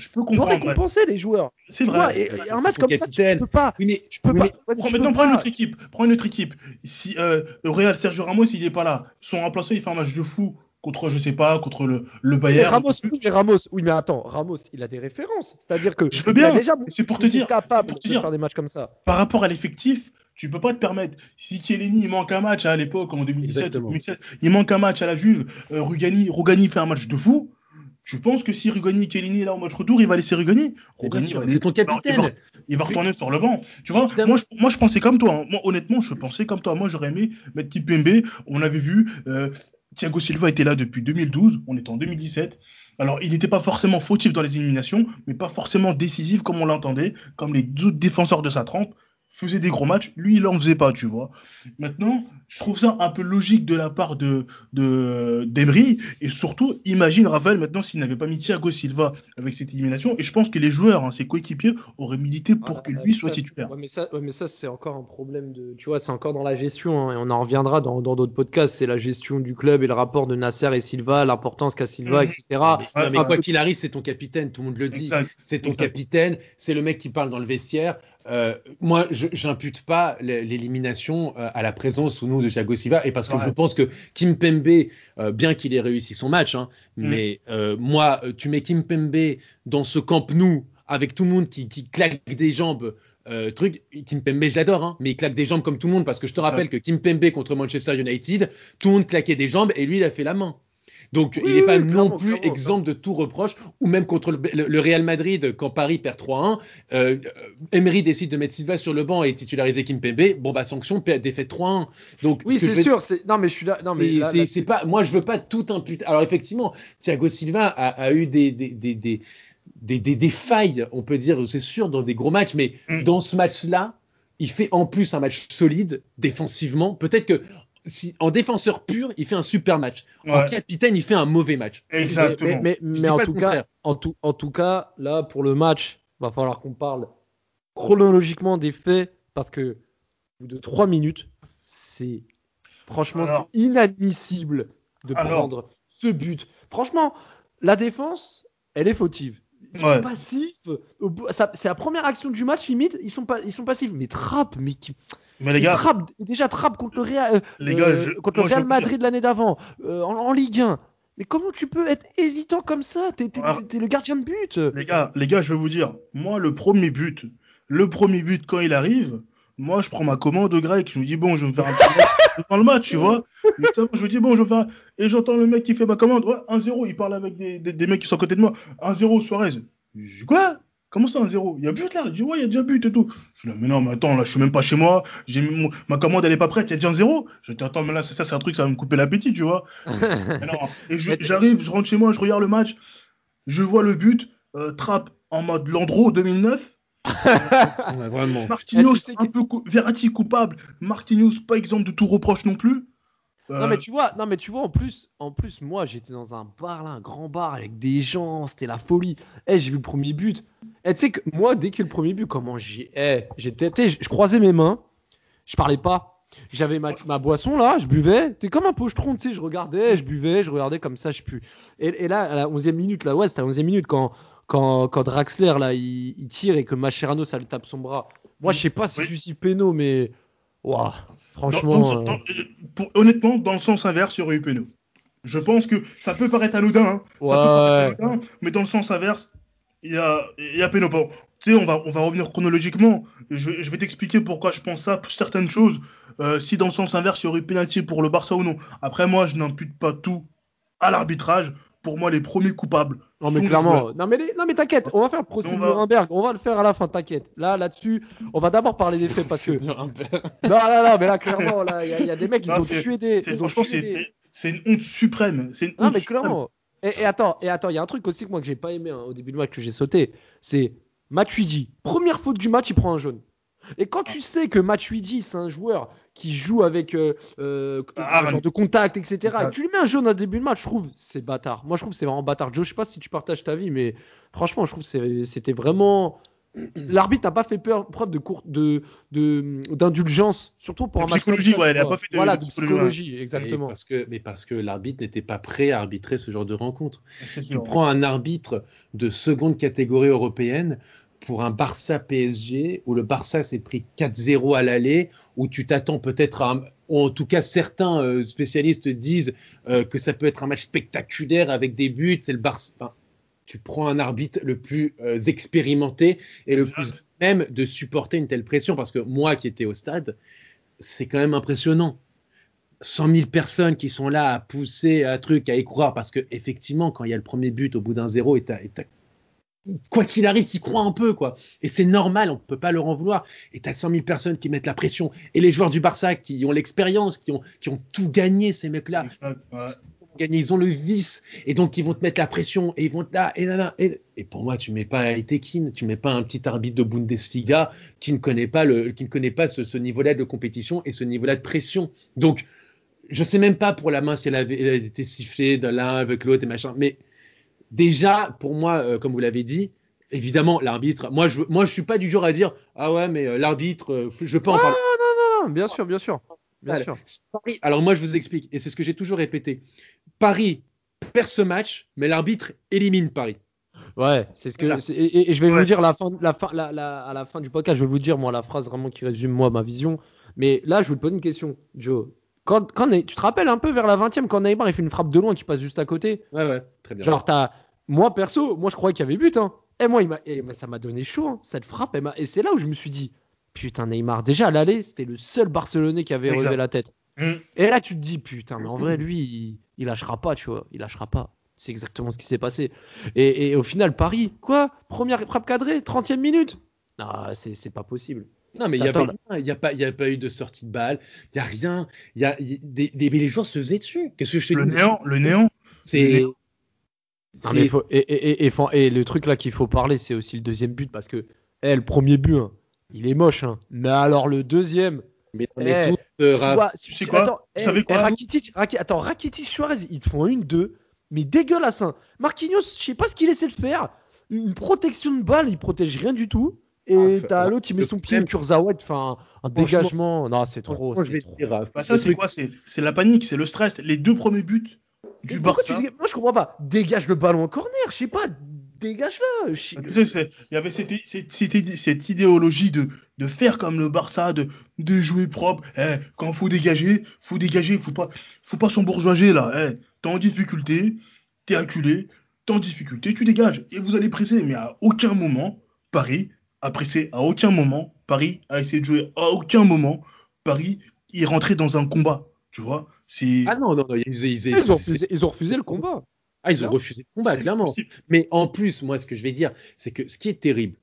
Je peux tu dois comprendre. ouais. récompenser les joueurs. C'est Tu vrai. et, un match comme ça, tu, tu peux pas. Oui, mais, Tu peux oui, pas. mais- ouais, mais Prends, tu maintenant, prends une autre équipe. Prends une autre équipe. Si euh, le Real Sergio Ramos, il est pas là. Son remplaçant, il fait un match de fou contre, je sais pas, contre le, le Mais Bayern. Ramos, oui, mais Ramos, oui, mais attends, Ramos, il a des références. C'est-à-dire que Je veux bien, c'est pour te dire, capable c'est pour te de dire. faire des matchs comme ça. Par rapport à l'effectif, tu peux pas te permettre. Si Chiellini, il manque un match hein, à l'époque, en 2017 Exactement. 2016, il manque un match à la Juve, euh, Rugani, Rugani fait un match de fou. Je pense que si Rugani, Chiellini est là au match retour, il va laisser Rugani. Rugani c'est ton capitaine. Il va, il va retourner sur le banc. Tu vois, moi je, moi je pensais comme toi. hein. Moi honnêtement, je pensais comme toi. Moi j'aurais aimé mettre Kipembe. On avait vu, euh, Thiago Silva était là depuis 2012. On est en 2017. Alors il n'était pas forcément fautif dans les éliminations, mais pas forcément décisif comme on l'entendait, comme les autres défenseurs de sa trempe faisaient des gros matchs. Lui il en faisait pas, tu vois. Maintenant, je trouve ça un peu logique de la part de de d'Emery et surtout imagine Rafael maintenant s'il n'avait pas mis Thiago Silva avec cette élimination et je pense que les joueurs, hein, ses coéquipiers auraient milité pour Ah, que bah, lui soit titulaire. Ouais, mais ça, ouais, mais ça c'est encore un problème de. Tu vois, c'est encore dans la gestion, hein, et on en reviendra dans d'autres podcasts. C'est la gestion du club et le rapport de Nasser et Silva, l'importance qu'a Silva, Mhm. etc. Non, mais quoi qu'il arrive, c'est ton capitaine, tout le monde le dit. C'est ton Exact. capitaine, c'est le mec qui parle dans le vestiaire. Euh, moi, j'impute pas l'é- l'élimination euh, à la présence ou non de Thiago Silva, et parce que Ouais. je pense que Kim Pembe, euh, bien qu'il ait réussi son match, hein, Mm. mais euh, moi, tu mets Kim Pembe dans ce camp nous avec tout le monde qui, qui claque des jambes. Truc, Kim Pembe, je l'adore, hein, mais il claque des jambes comme tout le monde parce que je te rappelle que Kim Pembe contre Manchester United, tout le monde claquait des jambes et lui, il a fait la main. Donc Oui, il n'est pas oui, non plus clairement, exempt de tout reproche, ou même contre le, le- le Real Madrid, quand Paris perd 3-1, euh, Emery décide de mettre Silva sur le banc et titulariser Kimpembe, bon bah sanction, défaite 3-1. Donc Oui, c'est sûr. c'est- Non, mais je suis là. Non, mais c'est pas, moi, je veux pas tout imputer. Alors, effectivement, Thiago Silva a, a eu des, des, des, des, des, des- des failles, on peut dire, c'est sûr, dans des gros matchs, mais Mm. dans ce match-là, il fait en plus un match solide défensivement. Peut-être que si, en défenseur pur, il fait un super match. En capitaine, il fait un mauvais match. exactement. Mais, en tout cas, contraire. en tout, en tout cas, là pour le match, va falloir qu'on parle chronologiquement des faits parce que au bout de trois minutes, c'est franchement Alors- inadmissible de Alors- prendre ce but. Franchement, la défense, elle est fautive. Ils sont Ouais. passifs. C'est la première action du match limite. Ils sont pas, ils sont passifs. Mais Trapp, mais qui, Mais les gars, Trapp, déjà Trapp contre le Real, euh, les gars, je- contre moi, le Real Madrid l'année d'avant, euh, en, en Ligue 1. Mais comment tu peux être hésitant comme ça? T'es le gardien de but. Les gars, les gars, je vais vous dire, moi, le premier but, le premier but, quand il arrive, moi, je prends ma commande grec. Je me dis, bon, je vais me faire un petit devant le match, tu vois. Justement, je me dis, bon, je vais. Et j'entends le mec qui fait ma commande. Ouais, 1-0. Il parle avec des, des, des mecs qui sont à côté de moi. 1-0, Suarez. Je dis, quoi? Comment ça, 1-0 Il y a but là? Il dit, ouais, il y a déjà but et tout. Je dis, mais non, mais attends, là, je suis même pas chez moi. J'ai mon- Ma commande, elle est pas prête. Il y a déjà un 0. Je dis, attends, mais là, c'est ça, c'est un truc, ça va me couper l'appétit, tu vois. Non. Et j'arrive, je rentre chez moi, je regarde le match, je vois le but, euh, Trapp en mode Landreau 2009, Ouais, vraiment. Marquinhos que- un peu cou- Verratti coupable, Marquinhos pas exemple de tout reproche non plus. Non Euh, mais tu vois, non mais tu vois en plus, en plus moi j'étais dans un bar là, un grand bar avec des gens, c'était la folie. Eh j'ai vu le premier but. Eh tu sais que moi dès que le premier but, comment j'ai, eh j'étais, je je croisais mes mains, je parlais pas. J'avais ma, ma boisson là, je buvais. T'es comme un pochetron, tu sais, je regardais, je buvais, je regardais comme ça, je pue. Et, et là, à la 11e minute, là, ouais, c'était à la 11e minute quand, quand, quand Draxler là, il, il tire et que Mascherano ça lui tape son bras. Moi, je sais pas si Oui. suis péno, mais. Waouh, franchement. dans- euh, dans- pour- honnêtement, dans le sens inverse, il y aurait eu péno. Je pense que ça peut paraître anodin, hein, ça peut paraître anodin, mais dans le sens inverse, il y a, il y a péno. Bon, tu sais, on va, on va revenir chronologiquement. Je vais, je vais t'expliquer pourquoi je pense ça, pour certaines choses. Euh, si dans le sens inverse, il y aurait eu pénalty pour le Barça ou non. Après, moi, je n'impute pas tout à l'arbitrage. Pour moi, les premiers coupables. Non mais clairement, non mais, les- non mais t'inquiète, on va faire le procès On de va- Nuremberg, on va le faire à la fin, t'inquiète. Là, là-dessus, on va d'abord parler des faits parce que. Non, non, non, mais là, clairement, là, il y, a- il y a des mecs, ils Non, ont c'est- tué des. C'est- ils ont Franchement, tué c'est des- c'est- une honte suprême. C'est une Non honte mais suprême. clairement. Et, et attends, et attends, il y a un truc aussi que moi que j'ai pas aimé hein, au début du match que j'ai sauté, c'est Matuidi. Première faute du match, il prend un jaune. Et quand tu sais que Matuidi, c'est un joueur qui joue avec euh, euh, Ah, un genre de contact, etc. Et tu lui mets un jaune au début de match, je trouve c'est bâtard. Moi, je trouve que c'est vraiment bâtard. Joe, je sais pas si tu partages ta vie, mais franchement, je trouve c'était vraiment. L'arbitre n'a pas fait peur, preuve de cour- de de- d'indulgence, surtout pour De un match. psychologie, ouais, il a vois. pas fait de- Voilà, de psychologie, exactement. parce que, mais parce que l'arbitre n'était pas prêt à arbitrer ce genre de rencontre. Tu prends un arbitre de seconde catégorie européenne pour un Barça PSG où le Barça s'est pris 4-0 à l'aller, où tu t'attends peut-être à un- en tout cas certains euh, spécialistes disent euh, que ça peut être un match spectaculaire avec des buts, c'est le Barça. enfin, tu prends un arbitre le plus euh, expérimenté et le plus même de supporter une telle pression parce que moi qui étais au stade, c'est quand même impressionnant. 100 000 personnes qui sont là à pousser un truc, à y croire, parce que effectivement, quand il y a le premier but au bout d'un zéro, et t'as- quoi qu'il arrive, tu crois un peu, quoi. Et c'est normal, on peut pas leur en vouloir. Et t'as 100 000 personnes qui mettent la pression. Et les joueurs du Barça qui ont l'expérience, qui ont, qui ont tout gagné, ces mecs-là, ouais. gagné, ils ont le vice, et donc ils vont te mettre la pression, et ils vont te là, et là, et, et pour moi, tu mets pas Etekin, tu mets pas un petit arbitre de Bundesliga qui ne connaît pas le, qui ne connaît pas ce, ce niveau-là de compétition et ce niveau-là de pression. Donc, je sais même pas pour la main si elle avait, elle avait été sifflée de l'un avec l'autre et machin, mais déjà, pour moi, euh, comme vous l'avez dit, évidemment, l'arbitre, moi, je, moi, je suis pas du genre à dire, ah ouais, mais euh, l'arbitre, euh, je peux en parler. Non, bien sûr, bien sûr. Bien Voilà. sûr. Paris- alors moi je vous explique, et c'est ce que j'ai toujours répété. Paris perd ce match, mais l'arbitre élimine Paris. Ouais, c'est ce que. Voilà. Et, et- et je vais Ouais. vous dire la fin, la fin, la, la- à la fin du podcast, je vais vous dire moi la phrase vraiment qui résume moi ma vision. Mais là, je vous pose une question, Joe. Quand, tu te rappelles un peu vers la 20 e quand Neymar il fait une frappe de loin qui passe juste à côté. Ouais, ouais, très bien. Genre t'as, moi perso, moi je croyais qu'il y avait but. Hein. Et moi, il m'a, et ça m'a donné chaud hein, cette frappe. elle Et c'est là où je me suis dit, putain Neymar. Déjà à l'aller, c'était le seul Barcelonais qui avait Exact. relevé la tête. Mm. Et là, tu te dis, putain, mais en vrai, lui, il, il lâchera pas, tu vois, il lâchera pas. C'est exactement ce qui s'est passé. Et, et au final, Paris, quoi? Première frappe cadrée, 30e minute? Non, c'est c'est pas possible. Non, mais il n'y a, pas- y a, pas- eu de sortie de balle, il n'y a rien. Il y a, il y a des, des- mais les joueurs se faisaient dessus. Qu'est-ce que je te Le dis? néant, le néant. C'est. Non, c'est- mais il faut- et, et- et- et faut- et le truc là qu'il faut parler, c'est aussi le deuxième but parce que eh, le premier but, hein, il est moche. hein. Mais alors le deuxième, mais on Eh, est tous, euh, tu Raph. vois, tu sais quoi? attends, Vous eh, quoi Rakitic, attends, Rakitic, Suarez, ils te font une deux, mais dégueulasse. Hein. Marquinhos, je sais pas ce qu'il essaie de faire. Une protection de balle, il protège rien du tout. Et Ah, t'as alors, l'autre qui met son pied, Kurzawa, il fait un, dégagement. Non, c'est trop. Franchement, je c'est vais te trop. dire, Bah ça c'est quoi C'est la panique, c'est le stress. Les deux premiers buts du Barça. tu dis- Moi, je comprends pas. Dégage le ballon en corner, je sais pas. Dégage-le. Je- Tu sais, c'est- il y avait cette, cette, cette- cette idéologie de, de faire comme le Barça, de, de jouer propre. Eh, quand faut dégager, faut dégager, faut pas, faut pas s'embourgeoiser là. Eh, t'es en difficulté, t'es acculé, t'es en difficulté, tu dégages. Et vous allez presser, mais à aucun moment, Paris a pressé, à aucun moment, Paris a essayé de jouer, à aucun moment, Paris est rentré dans un combat. Tu vois, c'est. Ah non, non, non, ils, ils- ils- Ils ont refusé, ils ont refusé le combat. Ah, ils ont refusé le combat, clairement. possible. Mais en plus, moi, ce que je vais dire, c'est que ce qui est terrible,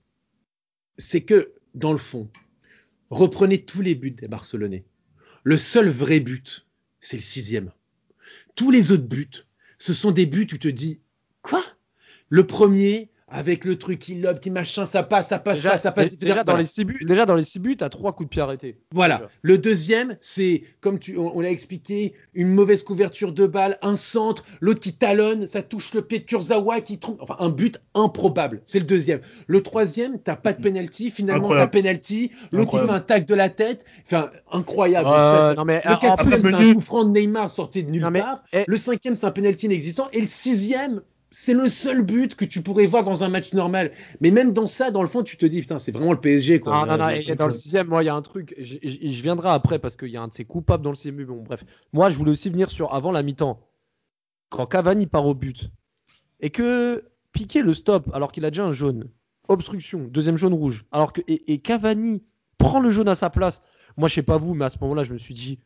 c'est que, dans le fond, reprenez tous les buts des Barcelonais. Le seul vrai but, c'est le sixième. Tous les autres buts, ce sont des buts où tu te dis, quoi? Le premier, avec le truc qui lobe, qui machin, ça passe, ça passe, Déjà, pas, ça passe. déjà, dans les six buts, déjà dans les six buts, t'as trois coups de pied arrêtés. Voilà. Le deuxième, c'est, comme tu, on, on l'a expliqué, une mauvaise couverture de balle, un centre, l'autre qui talonne, ça touche le pied de Kurzawa qui trompe. Enfin, un but improbable. C'est le deuxième. Le troisième, t'as pas de penalty, finalement t'as penalty, l'autre qui fait un tac de la tête. Enfin, incroyable. Euh, non mais le quatrième, c'est un coup franc de Neymar sorti de nulle Non, mais, part. eh. Le cinquième, c'est un penalty inexistant. Et le sixième, c'est le seul but que tu pourrais voir dans un match normal. Mais même dans ça, dans le fond, tu te dis, putain, c'est vraiment le PSG, quoi. Non, non, non, Euh, et dans le sixième, moi, il y a un truc, je, viendrai après parce qu'il y a un de ses coupables dans le sixième but. Bon, bref. Moi, je voulais aussi venir sur avant la mi-temps. Quand Cavani part au but et que Piqué le stop alors qu'il a déjà un jaune. Obstruction, deuxième jaune rouge. Alors que, et, et Cavani prend le jaune à sa place. Moi, je sais pas vous, mais à ce moment-là, je me suis dit,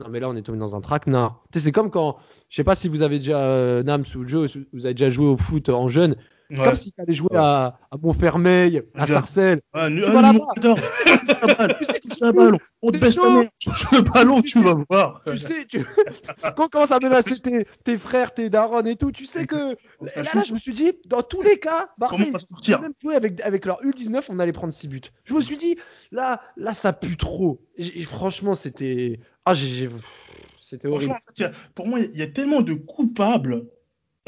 non, mais là, on est tombé dans un traquenard. C'est comme quand, je sais pas si vous avez déjà, euh, Nams ou vous avez déjà joué au foot en jeune. C'est Ouais. comme si tu allais jouer à, à Montfermeil, à. Sarcelles. Ah, Tu vas là-bas. 14. Touche la balle, Tu sais que balle, on te baisse le ballon, tu vas voir. tu sais, tu... quand on commence à menacer tes, tes frères, tes darons et tout, tu sais que là, là, je me suis dit, dans tous les cas, Comment ils même joué avec, avec leur U19, on allait prendre 6 buts. Je me suis dit, là, là, ça pue trop. Et, et franchement, c'était, ah, j'ai, c'était horrible. Franchement, pour moi, il y a tellement de coupables.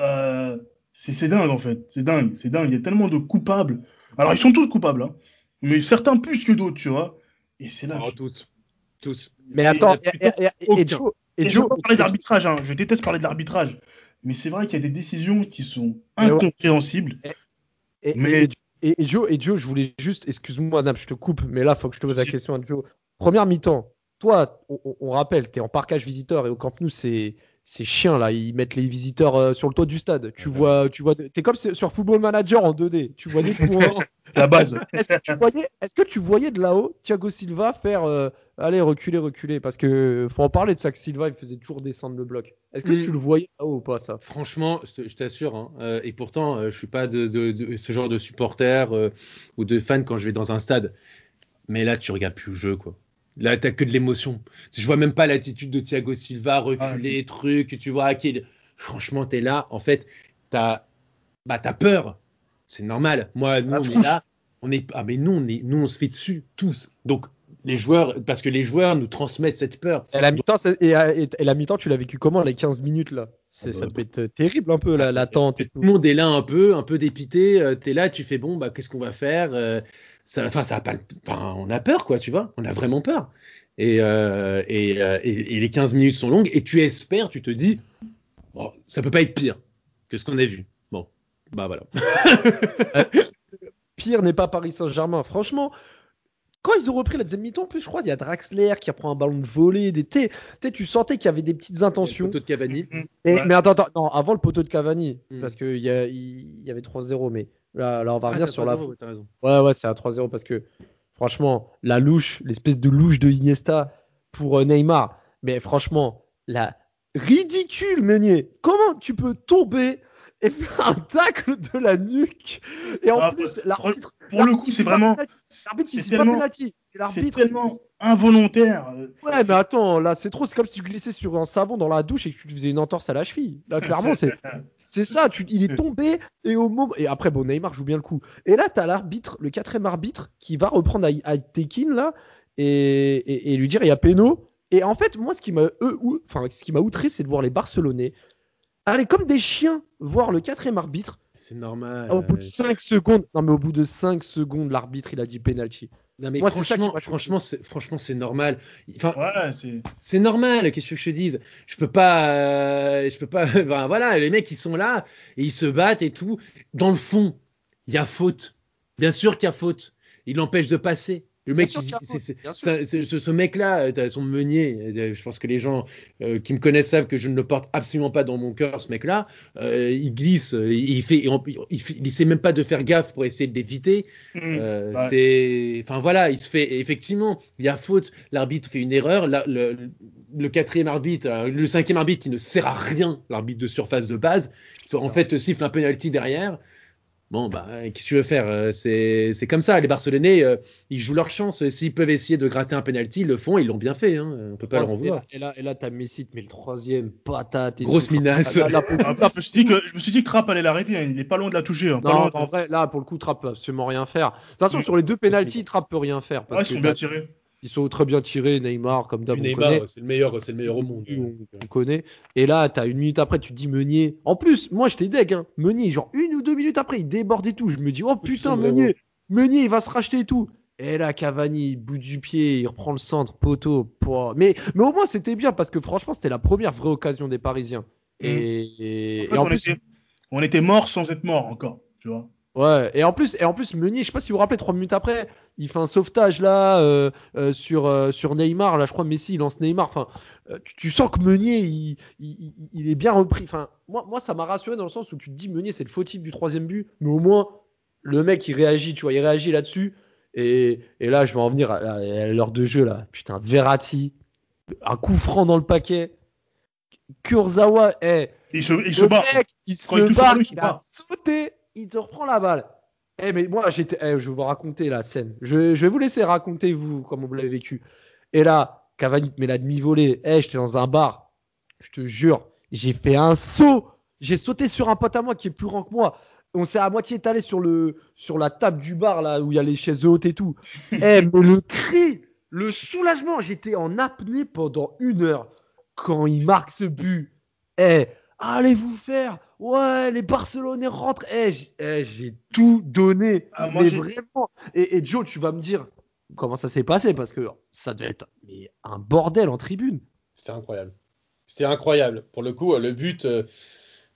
euh, c'est c'est dingue, en fait. C'est dingue, c'est dingue. Il y a tellement de coupables. Alors, ils sont tous coupables, hein. Mais certains plus que d'autres, tu vois. Et c'est là. Oh, que- tous. Tous. Mais attends, et. Joe, Et et je veux Joe, parler d'arbitrage, hein. Je déteste parler de l'arbitrage. Mais c'est vrai qu'il y a des décisions qui sont incompréhensibles. Et, Mais- et, et- et Joe, et Joe, je voulais juste, excuse-moi, Nab, je te coupe, mais là, faut que je te pose la question à Joe. Première mi-temps, toi, on, rappelle, tu es en parcage visiteur et au Camp Nou, c'est c'est chiant là, ils mettent les visiteurs euh, sur le toit du stade. Tu vois, tu vois, t'es comme sur Football Manager en 2D. Tu vois des points. La base. Est-ce que tu voyais, est-ce que tu voyais de là-haut Thiago Silva faire, euh, allez reculer, reculer, parce que faut en parler de ça que Silva, il faisait toujours descendre le bloc. Est-ce que Mm. tu le voyais là-haut ou pas ça? Franchement, je t'assure, hein, euh, et pourtant, euh, je suis pas de, de- de ce genre de supporter euh, ou de fan quand je vais dans un stade. Mais là, tu regardes plus le jeu, quoi. Là, t'as que de l'émotion. Je vois même pas l'attitude de Thiago Silva, reculer, truc, tu vois, qui franchement, t'es là, en fait, t'as, bah, t'as peur. C'est normal. Moi, nous, Ah, on est là, on est, ah, mais nous, on est, nous, on se fait dessus, tous. Donc, les joueurs, parce que les joueurs nous transmettent cette peur. Et la mi-temps, c'est- et, et- et la mi-temps, tu l'as vécu comment les 15 minutes là? C'est, Ah Ça bah, peut être terrible un peu la- l'attente Tout tout. le monde est là un peu, un peu dépité. euh, T'es là, tu fais bon, bah qu'est-ce qu'on va faire euh, ça, Enfin, ça a pas, le- enfin, on a peur, quoi, tu vois. On a vraiment peur. Et, euh, et, euh, et- et les 15 minutes sont longues. Et tu espères, tu te dis, bon, ça peut pas être pire que ce qu'on a vu. Bon, bah voilà. Pire n'est pas Paris Saint-Germain. Franchement, quand ils ont repris la deuxième mi-temps, en plus, je crois, il y a Draxler qui apprend un ballon de volée. Des, tu sentais qu'il y avait des petites intentions. Photo de Cavani. Mais, Ouais. mais attends, attends, non, avant le poteau de Cavani, Mm. parce qu'il y, y avait 3-0, mais là, là, on va Ah, revenir sur la. 3-0, ouais. Ouais, ouais, c'est à 3-0 parce que franchement, la louche, l'espèce de louche de Iniesta pour euh, Neymar, mais franchement, la ridicule, Meunier. Comment tu peux tomber et faire un tacle de la nuque Et en Ah, plus, pour- l'arbitre. Pour le coup, c'est vraiment, L'arbitre, c'est tellement- penalty. C'est tellement involontaire. euh, Ouais, mais attends, là, c'est trop. C'est comme si tu glissais sur un savon dans la douche et que tu te faisais une entorse à la cheville. Là, clairement, c'est. C'est ça, tu, il est tombé et au moment et après bon Neymar joue bien le coup. Et là t'as l'arbitre, le quatrième arbitre qui va reprendre à, à Tekin là et, et- et lui dire il y a péno. Et en fait moi ce qui m'a enfin ce qui m'a outré c'est de voir les Barcelonais aller comme des chiens voir le quatrième arbitre C'est normal. au bout de euh, 5 secondes. Non mais au bout de 5 secondes l'arbitre il a dit penalty. Non mais Moi, franchement, franchement, c'est, franchement, c'est normal. Enfin, Ouais, c'est. c'est normal. Qu'est-ce que je te dise? Je peux pas, euh, je peux pas. voilà, les mecs ils sont là et ils se battent et tout. Dans le fond, il y a faute. Bien sûr qu'il y a faute. Il l'empêche de passer. Le mec, il- c'est- c'est- c'est- ce, ce mec-là, euh, son meunier. euh, Je pense que les gens euh, qui me connaissent savent que je ne le porte absolument pas dans mon cœur. Ce mec-là, euh, il glisse, il fait, il, essaie même pas de faire gaffe pour essayer de l'éviter. Mm. Euh, Ouais. c'est, enfin voilà, il se fait effectivement, il y a faute, l'arbitre fait une erreur, la- le, le quatrième arbitre, le cinquième arbitre qui ne sert à rien, l'arbitre de surface de base, en fait siffle un penalty derrière. Bon bah, qu'est-ce que tu veux faire Euh, C'est, c'est comme ça. Les Barcelonais, euh, ils jouent leur chance. S'ils peuvent essayer de gratter un penalty, ils le font. Ils l'ont bien fait. Hein. On peut pas leur en et, vouloir. là, et là et là t'as Messi mais le troisième patate. et Grosse tout. minace. Là, là, pour le coup, Après, je me suis dit que je me suis dit que Trapp allait l'arrêter. hein. Il est pas loin de la toucher. hein. Pas Non, loin en vrai, là, pour le coup, Trapp peut absolument rien faire. De toute façon, sur les deux pénalties, Trapp peut rien faire. Parce Ouais, ils sont que bien tirés. Ils sont très bien tirés, Neymar, comme d'hab, on connaît. Neymar, c'est le meilleur, c'est le meilleur au monde. On, on connaît. Et là, t'as une minute après, tu te dis Meunier. En plus, moi, j'étais deg, hein. Meunier, genre une ou deux minutes après, il déborde et tout. Je me dis, oh putain. Meunier, Meunier, il va se racheter et tout. Et là, Cavani, bout du pied, il reprend le centre, poteau. pouah. Mais, mais au moins, c'était bien parce que franchement, c'était la première vraie occasion des Parisiens. Et, et- En fait, et en on, plus, était, on était mort sans être mort encore. Tu vois. Ouais, et en plus, et en plus Meunier, je sais pas si vous vous rappelez, trois minutes après, il fait un sauvetage là euh, euh, sur euh, sur Neymar. Là, je crois Messi il lance Neymar. Enfin, euh, tu, tu sens que Meunier, il, il, il- est bien repris. Enfin, moi, moi, ça m'a rassuré dans le sens où tu te dis Meunier, c'est le fautif du troisième but, mais au moins le mec il réagit, tu vois, il réagit là-dessus. Et, et là, je vais en venir à, à- à l'heure de jeu là. Putain, Verratti, un coup franc dans le paquet. Kurzawa, eh, Il se, il se il barre, il se il a sauté, il te reprend la balle. Eh mais moi j'étais, eh, je vais vous raconter la scène. Je, vais vous laisser raconter vous comment vous l'avez vécu. Et là, Cavani te met la demi-volée. Eh, j'étais dans un bar. Je te jure, j'ai fait un saut. J'ai sauté sur un pote à moi qui est plus grand que moi. On s'est à moitié étalé sur le sur la table du bar là où il y a les chaises hautes et tout. Eh mais le cri, le soulagement, j'étais en apnée pendant une heure quand il marque ce but. Eh, allez vous faire. Ouais, les Barcelonais rentrent. Eh, eh, j'ai tout donné. Ah, moi, mais j'ai- vraiment. Et, et Joe, tu vas me dire comment ça s'est passé parce que ça devait être mais un bordel en tribune. C'était incroyable. C'était incroyable. Pour le coup, euh, le but. euh,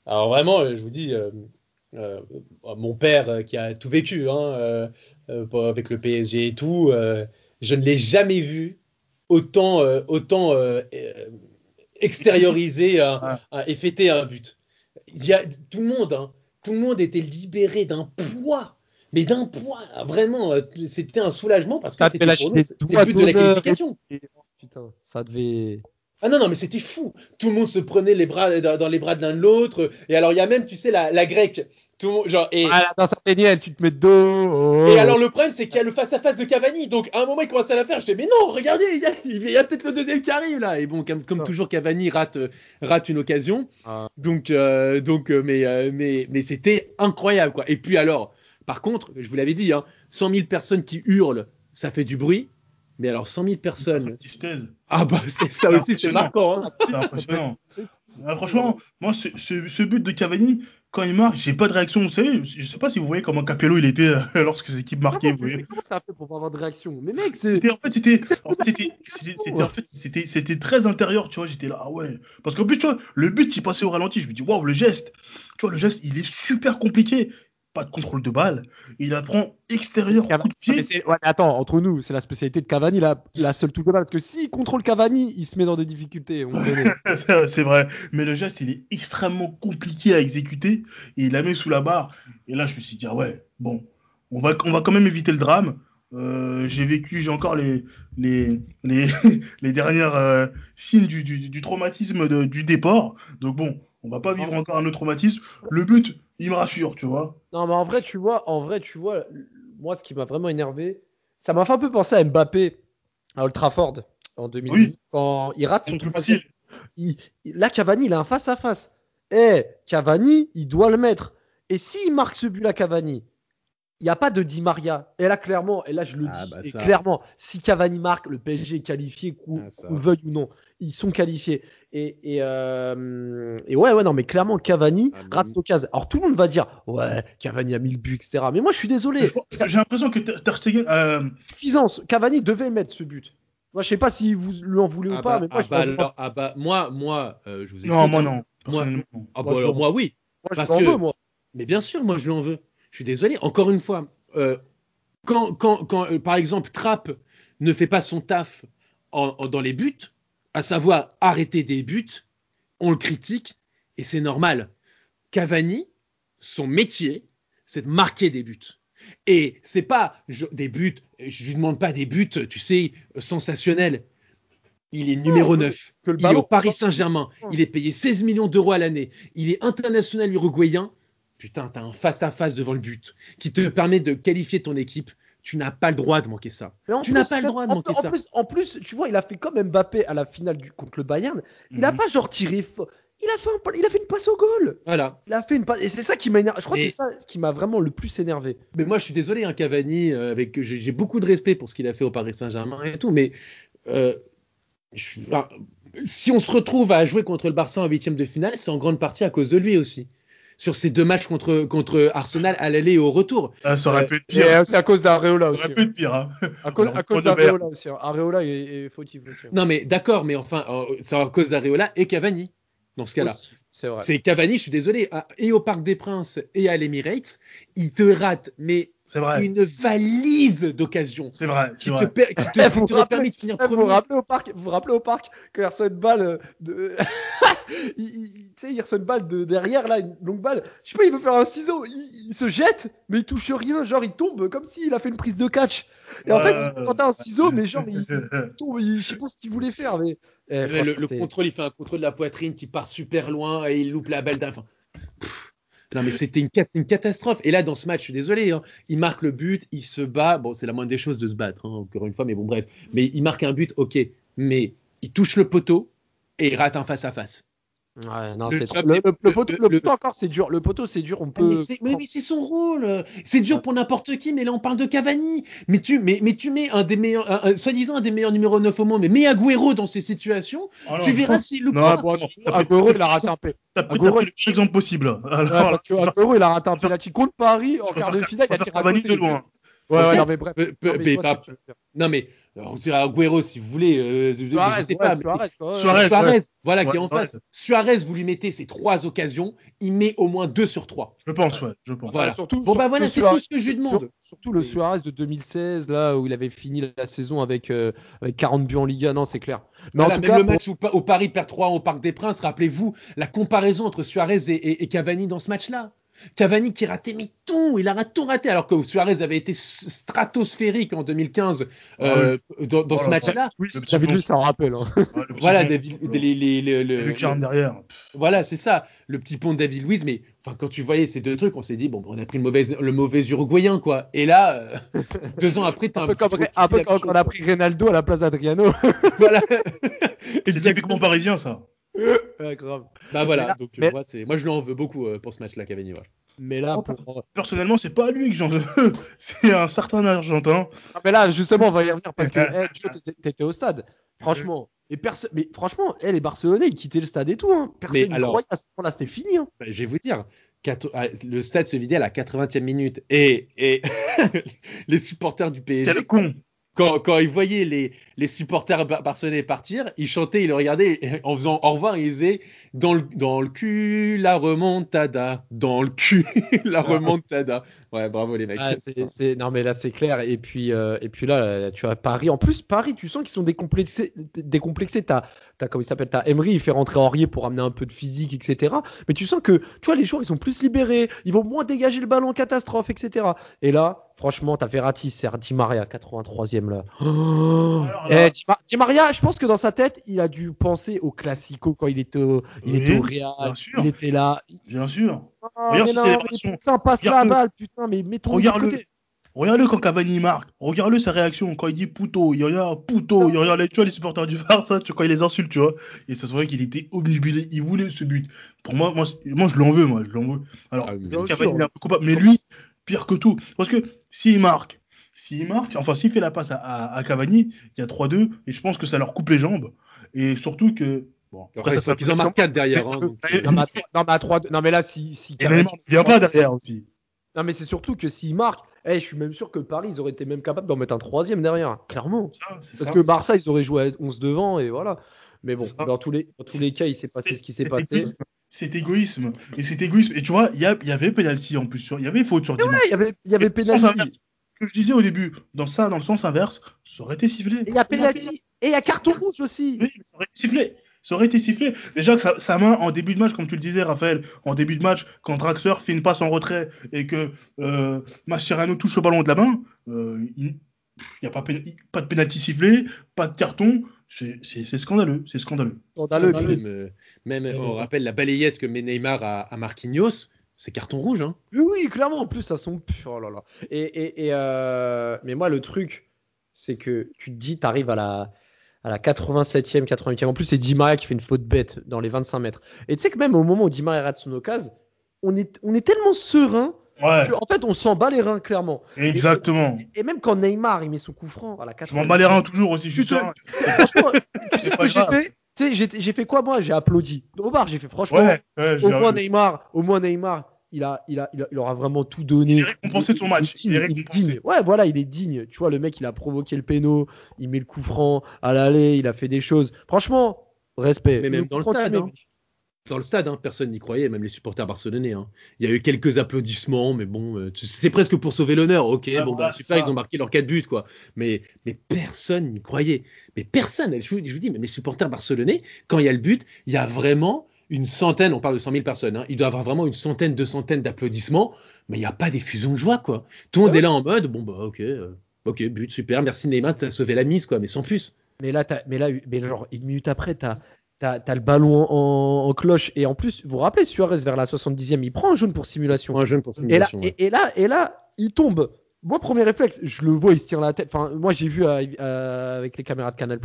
alors vraiment, euh, je vous dis, euh, euh, mon père qui a tout vécu hein, avec le PSG et tout, je ne l'ai jamais vu autant, autant extérioriser un- Ouais. un- et fêter un but. Il y a, tout le monde, hein, tout le monde était libéré d'un poids. Mais d'un poids, vraiment, c'était un soulagement parce que Ça c'était pour nous, but de la qualification. Putain, ça devait. Ah non, non, mais c'était fou. Tout le monde se prenait les bras dans, dans les bras de l'un de l'autre. Et alors, il y a même, tu sais, la, la grecque. Tout le monde, genre, et, Ah, là, dans sa peignette, tu te mets de dos. oh. et alors, le problème, c'est qu'il y a le face-à-face de Cavani. Donc, à un moment, il commence à la faire. Je fais, mais non, regardez, il y a, il y a peut-être le deuxième qui arrive là. Et bon, comme, comme toujours, Cavani rate, rate une occasion. Ah. Donc, euh, donc euh, mais, euh, mais, mais c'était incroyable, quoi. Et puis, alors, par contre, je vous l'avais dit, hein, 100 000 personnes qui hurlent, ça fait du bruit. Mais alors, 100 000 personnes. Ah, bah, c'est ça aussi, c'est marquant. Hein. C'est impressionnant. Ah, franchement, moi, ce, ce, ce but de Cavani, quand il marque, j'ai pas de réaction. Vous savez, je sais pas si vous voyez comment Capello il était euh, lorsque ses équipes marquaient. Vous voyez. Comment ça fait pour pas avoir de réaction? Mais mec, c'est. C'était- en fait, c'était, en fait, en c'était très intérieur, tu vois. J'étais là, ah ouais. Parce qu'en plus, tu vois, le but, il passait au ralenti. Je me dis, waouh, le geste. Tu vois, le geste, il est super compliqué. Pas de contrôle de balle. Il apprend extérieur, coup de pied. Mais ouais, mais attends, entre nous, c'est la spécialité de Cavani, la, la seule touche de balle. Parce que s'il contrôle Cavani, il se met dans des difficultés. C'est vrai. Mais le geste, il est extrêmement compliqué à exécuter. Et il la met sous la barre. Et là, je me suis dit, ah ouais, bon, on va, on va quand même éviter le drame. Euh, j'ai vécu, j'ai encore les, les, les, les dernières euh, signes du, du, du traumatisme de- du départ. Donc bon, on va pas vivre encore un autre traumatisme. Le but, il me rassure, tu vois. Non, mais en vrai, tu vois, en vrai, tu vois, moi, ce qui m'a vraiment énervé, ça m'a fait un peu penser à Mbappé à Old Trafford en 2010, Oui. quand il rate son troisième. facile. Il- il- là, Cavani, il a un face à face. Eh, Cavani, il doit le mettre. Et s'il marque ce but-là, Cavani, il n'y a pas de Di Maria. Et là, clairement, et là, je le Ah, dis, bah, et clairement, si Cavani marque, le PSG est qualifié, qu'on Ah, veuille ou non. Ils sont qualifiés. Et, et, euh, et ouais, ouais, non, mais clairement, Cavani Ah, mais- rate l'occasion. Alors, tout le monde va dire, ouais, Cavani a mis le but, etc. Mais moi, je suis désolé. J'ai l'impression que Ter Stegen, euh, Suffisance. Cavani devait mettre ce but. Moi, je sais pas si vous lui en voulez ou Ah pas, bah, mais moi, ah je bah, alors, ah bah, moi, moi, euh, je vous non, moi hein. non. Moi, ah bah, Moi, alors, oui. Moi, je parce que- veux, moi. Mais bien sûr, moi je l'en veux. Je suis désolé. Encore une fois, euh, quand, quand, quand euh, par exemple Trapp ne fait pas son taf en- en- dans les buts, à savoir arrêter des buts, on le critique et c'est normal. Cavani, son métier, c'est de marquer des buts. Et c'est pas je- des buts, je lui demande pas des buts, tu sais, sensationnels. Il est numéro que- 9. que le il est au Paris Saint-Germain. Il est payé 16 millions d'euros à l'année. Il est international uruguayen. Putain, t'as un face-à-face devant le but qui te permet de qualifier ton équipe. Tu n'as pas le droit de manquer ça. En Tu n'as pas le droit de en- manquer en ça. Plus, en plus, tu vois, il a fait comme Mbappé à la finale du, contre le Bayern. Il a Mhm. pas genre tiré. Il a, fait un, il a fait une passe au goal. Voilà. Il a fait une passe. Et c'est ça qui m'a. Je crois que c'est ça qui m'a vraiment le plus énervé. Mais moi, je suis désolé, hein, Cavani, euh, avec j'ai beaucoup de respect pour ce qu'il a fait au Paris Saint-Germain et tout, mais euh, je- si on se retrouve à jouer contre le Barça en huitième de finale, c'est en grande partie à cause de lui aussi. Sur ces deux matchs contre, contre Arsenal à l'aller et au retour. Ah, ça aurait Euh, pu être pire. c'est à cause d'Areola Ça aurait pu être pire. Hein. À cause, Alors, à cause d'Areola aussi. hein. Areola est, est fautif aussi. hein. Non, mais d'accord, mais enfin, euh, c'est à cause d'Areola et Cavani, dans ce cas-là. Aussi, C'est vrai. C'est Cavani, je suis désolé, à- et au Parc des Princes et à l'Emirates, il te rate, mais vrai. une valise d'occasions C'est vrai. qui te, per- qui te, Eh, vous rappelez- permis de finir Eh, vous vous premier. rappelez au parc, vous vous rappelez au parc quand il reçoit une balle euh, de, il, il- tu sais, il reçoit une balle de derrière là, une longue balle. Je sais pas, il veut faire un ciseau, il, il se jette, mais il touche rien, genre il tombe comme s'il a fait une prise de catch. Et en fait, quand t'as un ciseau, mais genre il tombe, je sais pas ce qu'il voulait faire, mais eh, le, contrôle, il fait un contrôle de la poitrine qui part super loin et il loupe la balle d'un. enfin. Non, mais c'était une, cat- une catastrophe. Et là, dans ce match, je suis désolé, hein, il marque le but, il se bat. Bon, c'est la moindre des choses de se battre, hein, encore une fois, mais bon, bref. Mais il marque un but, ok. Mais il touche le poteau et il rate un face-à-face. Ouais, non, Le- poteau, le- encore c'est dur, le poteau c'est dur, on Ah, peut. Mais c'est mais- mais c'est son rôle. C'est dur pour n'importe qui, mais là on parle de Cavani. Mais tu, mais, mais tu mets un des meilleurs, un- un- soi-disant un des meilleurs numéros 9 au monde, mais mets Agüero dans ces situations, non, tu verras s'il loupe Non, bon, Agüero il a raté un peu. T'as pris, Agüero, t'as pris le pire exemple possible. Ouais, Alors, parce que Agüero il a raté un penalty contre Paris en quart de finale, il a tiré Cavani de loin. Ouais, non mais bref. Peu- peu- Non, mais je pas-. Non on dirait Agüero si vous voulez. euh, je- je Suarez, sais ouais, pas. Suarez, quoi, ouais. Suarez, Suarez, voilà qui est en Suarez. face. Suarez, vous lui mettez ces trois occasions, il met au moins deux sur trois. Je pense, ouais. Je pense. Voilà. Surtout, Bon bah voilà, le c'est Suarez- tout ce que je lui demande. sur- surtout le Suarez de 2016, là où il avait fini la saison avec, euh, avec 40 buts en Liga. Non, c'est clair. Mais Voilà, en tout même cas, le pour- match où, Pa- où Paris perd 3 au Parc des Princes, rappelez-vous la comparaison entre Suarez et, et- et Cavani dans ce match-là. Cavani qui ratait mais tout, il a tout raté alors que Suarez avait été stratosphérique en 2015 euh, dans, dans Oh ce là, match-là. Oui, David Luiz, ça en rappelle. hein. petit Voilà, les- les- les- le- derrière. voilà, c'est ça, le petit pont de David Luiz. Mais enfin, quand tu voyais ces deux trucs, on s'est dit bon, on a pris le mauvais, le mauvais Uruguayen quoi. Et là, euh, deux ans après, t'as Un un peu comme, un peu quand on a pris Rinaldo à la place d'Adriano. Voilà. C'est typiquement parisien, ça. ouais, grave. Bah voilà, Mais là- donc mais- moi, c'est, moi je lui en veux beaucoup euh, pour ce match-là, Cavani. voilà. Mais là, Oh, pour... Personnellement, c'est pas à lui que j'en veux. C'est un certain Argentin. Ah, mais là, justement, on va y revenir parce que eh, Joe, t'étais- au stade. Franchement. Et perso- Mais franchement, eh, les Barcelonais, ils quittaient le stade et tout. Hein. Personne alors- croyait à ce moment-là, c'était fini. Hein. Bah, je vais vous dire, ah, le stade se vidait à la 80e minute et, et les supporters du PSG, Quel con. Quand, quand ils voyaient les, les supporters bar- barcelonais partir, ils chantaient, ils le regardaient en faisant au revoir, ils disaient dans le, dans le cul, la remontada, dans le cul, la remontada. Ouais, bravo les mecs. Ah, Non, mais là, c'est clair. Et puis, euh, et puis là, là, tu as Paris. En plus, Paris, tu sens qu'ils sont décomplexés. décomplexés. T'as, t'as, comment il s'appelle T'as Emery, il fait rentrer Aurier pour amener un peu de physique, etc. Mais tu sens que, tu vois, les joueurs, ils sont plus libérés. Ils vont moins dégager le ballon en catastrophe, etc. Et là, franchement, t'as Verratti, c'est Di Maria, 83e là. Alors Eh, Di, Ma- Di Maria, je pense que dans sa tête, il a dû penser au Classico quand il était au, il Oui, était au Real, bien sûr. il était là. bien sûr. Ah, Regarde mais ses non, mais putain, passe la Regarde-le. balle, putain, mais mets-toi de Regarde-le. côté. Regarde-le quand Cavani marque. Regarde-le sa réaction quand il dit puto. Il regarde puto. Il regarde les, tu vois, les supporters du Barça, tu vois, quand il les insulte, tu vois. Et ça se voit qu'il était obnubilé. Il voulait ce but. Pour moi, moi, je l'en veux, moi. Je l'en veux. Alors, Ah oui, Cavani, il est un peu coupable. Mais lui, pire que tout. Parce que s'il marque, s'il marque, enfin, s'il fait la passe à, à, à Cavani, il y a 3-2. Et je pense que ça leur coupe les jambes. Et surtout que. Bon, Après, ça ça, ils en marquent 4 derrière. hein, donc, Et- Non, mais à non, mais à trois- non, mais là, si, si Cavani- vient pas derrière aussi. Non, mais c'est surtout que s'il marque, eh, je suis même sûr que Paris, ils auraient été même capables d'en mettre un troisième derrière, clairement. Ça, Parce ça. que Barça, ils auraient joué à 11 devant et voilà. Mais bon, dans tous les, dans tous les cas, il s'est passé ce qui s'est passé. C'est égoïsme. Et c'est égoïsme. Et tu vois, il y, y avait penalty en plus. Il y avait faute sur Ouais, Dimas. il y avait, il y avait que je disais au début, dans ça, dans le sens inverse, ça aurait été sifflé. Et il y a penalty. Et il y a carton rouge aussi. Oui, mais ça aurait été sifflé. Ça aurait été sifflé. Déjà que sa, sa main en début de match, comme tu le disais, Raphaël, en début de match, quand Draxler fait une passe en retrait et que euh, Mascherano touche le ballon de la main, euh, il n'y a pas, pas de pénalty sifflé, pas de carton. C'est scandaleux. C'est scandaleux. Scandaleux. Même, même, on rappelle la balayette que met Neymar à, à Marquinhos, c'est carton rouge. Hein. Oui, oui, clairement, en plus, ça sont pur. Oh là là. Et, et, et, euh, mais moi, le truc, c'est que tu te dis, tu arrives à la, à la 87e, 88e. En plus, c'est Di Maria qui fait une faute bête dans les 25 mètres. Et tu sais que même au moment où Di Maria rate son occasion, on est, on est tellement serein Ouais, en fait, on s'en bat les reins, clairement. exactement. Et même quand Neymar, il met son coup franc à la 80 Je m'en bats les reins toujours aussi, je suis Tu te- serein. Franchement, tu sais C'est ce pas que j'ai grave. fait? Tu sais, j'ai- fait quoi, moi? J'ai applaudi. Au bar, j'ai fait franchement, Ouais, ouais, au moins. Neymar, au moins Neymar, il a, il a, il a- il aura vraiment tout donné. Il est récompensé de son match. Il est digne. Il est il est récompensé. digne. Ouais, voilà, il est digne. Tu vois, le mec, il a provoqué le péno, il met le coup franc à l'aller, il a fait des choses. Franchement, respect. Mais même dans le stade, hein. Dans le stade, hein, personne n'y croyait, même les supporters barcelonais. hein. Il y a eu quelques applaudissements, mais bon, euh, c'est presque pour sauver l'honneur. Ok, Ah, bon, bah, super, ça. ils ont marqué leurs 4 buts, quoi. Mais, mais personne n'y croyait. Mais personne. Je vous, je vous dis, mais les supporters barcelonais, quand il y a le but, il y a vraiment une centaine, on parle de 100 000 personnes, hein, il doit y avoir vraiment une centaine, deux centaines d'applaudissements, mais il n'y a pas d'effusion de joie, quoi. Tout le monde Ah est là en mode, bon, bah, ok, euh, ok, but, super, merci Neymar, t'as sauvé la mise, quoi, mais sans plus. Mais là, mais là, mais genre une minute après, t'as as, le ballon en, en cloche et en plus, vous vous rappelez, Suarez vers la 70e, il prend un jaune pour simulation. Un jeune pour Et là, simulation. ouais. et, et là, et là, il tombe. Moi, premier réflexe, je le vois, il se tire la tête. Enfin, moi, j'ai vu euh, euh, avec les caméras de Canal+.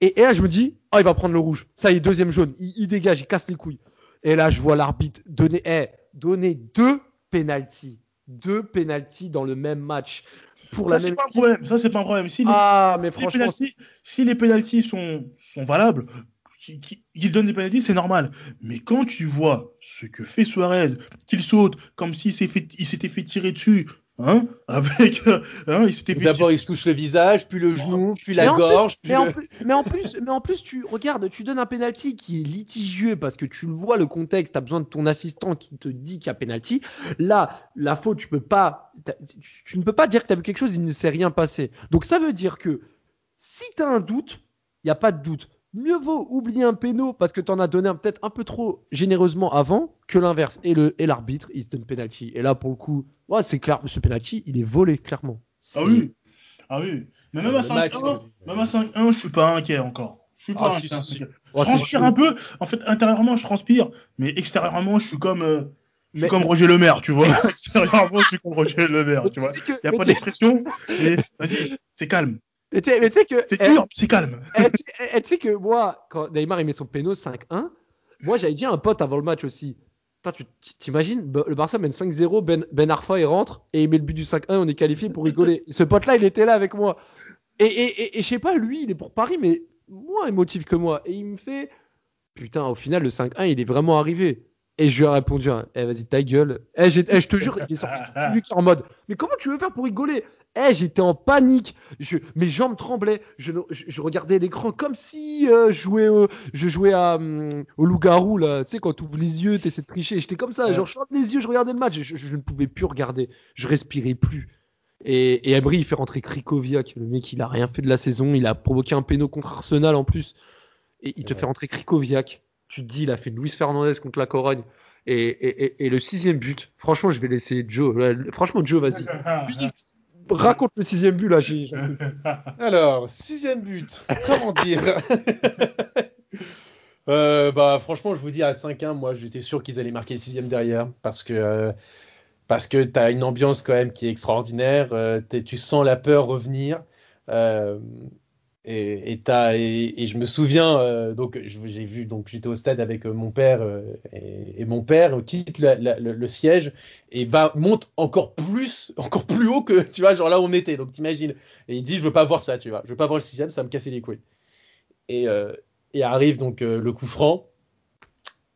Et, et là, je me dis, oh, il va prendre le rouge. Ça y est, deuxième jaune. Il, il dégage, il casse les couilles. Et là, je vois l'arbitre donner, eh, donner deux pénalties. Deux pénalties dans le même match. Pour Ça, la c'est pas un problème. Ça, c'est pas un problème. Si les, Ah, mais si les franchement, pénaltys- si les pénaltys sont, sont valables, qu'il qu'il- qu'il donne des pénaltys, c'est normal. Mais quand tu vois ce que fait Suarez, qu'il saute comme s'il fait- s'était fait tirer dessus, hein, avec, hein, il D'abord, il se touche le visage, puis le genou, puis Mais la plus- gorge, puis mais, en plus, mais en plus, mais en plus, tu regardes, tu donnes un penalty qui est litigieux parce que tu le vois le contexte, tu as besoin de ton assistant qui te dit qu'il y a penalty. Là, la faute, tu peux pas, tu, tu ne peux pas dire que tu as vu quelque chose, il ne s'est rien passé. Donc ça veut dire que si tu as un doute, il n'y a pas de doute. Mieux vaut oublier un péno parce que tu en as donné un- peut-être un peu trop généreusement avant que l'inverse. Et le et l'arbitre, il se donne penalty. Et là, pour le coup, ouais, c'est clair, ce penalty, il est volé clairement. Ah oui. Ah oui. Mais même Le à 5-1, match, même à 5-1, je suis pas inquiet encore. Je suis pas Ah, inquiet. si, si, si. Je transpire un peu. En fait, intérieurement, je transpire. Mais extérieurement, je suis comme, euh, je suis Mais- comme Roger Le Maire, tu vois. extérieurement, je suis comme Roger Le Maire, tu vois. Il n'y a pas d'expression. Mais vas-y, c'est calme. Mais tu sais- que C'est dur, c'est calme. Tu sais- que moi, quand Neymar il met son péno 5-1, moi j'avais dit à un pote avant le match aussi. Tu t'imagines, le Barça mène 5-0, Ben, ben Arfa il rentre et il met le but du 5-1, on est qualifié pour rigoler. Ce pote-là, il était là avec moi. Et, et, et, et je sais pas, lui, il est pour Paris, mais moins émotif que moi. Et il me fait, putain, au final, le 5-1, il est vraiment arrivé. Et je lui ai répondu, hein, eh vas-y, ta gueule. Eh, eh, je te jure, il est sorti en mode, mais comment tu veux faire pour rigoler? Eh, j'étais en panique. Je, mes jambes tremblaient. Je, je, je regardais l'écran comme si euh, je jouais, au- je jouais à, hum, au loup-garou, là. Tu sais, quand tu ouvres les yeux, tu essaies de tricher. J'étais comme ça. Ouais. Genre, je ferme les yeux, je regardais le match. Je, ne pouvais plus regarder. Je respirais plus. Et, et Emery, il fait rentrer Krikoviak. Le mec, il a rien fait de la saison. Il a provoqué un péno contre Arsenal en plus. Et il te Ouais. fait rentrer Krikoviak. Tu te dis, il a fait Luis Fernandez contre la Corogne. Et, et, et, et le sixième but, franchement, je vais laisser Joe. Là, Franchement, Joe, vas-y. Raconte le sixième but là. plus. Alors, sixième but, comment dire Euh, bah, franchement, je vous dis à 5-1, moi, j'étais sûr qu'ils allaient marquer le sixième derrière parce que euh, parce que t'as une ambiance quand même qui est extraordinaire. euh, t'es- tu sens la peur revenir. Et, et, et, et je me souviens, euh, donc j'ai vu, donc j'étais au stade avec euh, mon père euh, et, mon père quitte la- la- le, le siège et va monte encore plus, encore plus haut que tu vois, genre là où on était. Donc t'imagines. Et il dit, je veux pas voir ça, tu vois, je veux pas voir le sixième, ça va me casser les couilles. Et, euh, et arrive donc le coup franc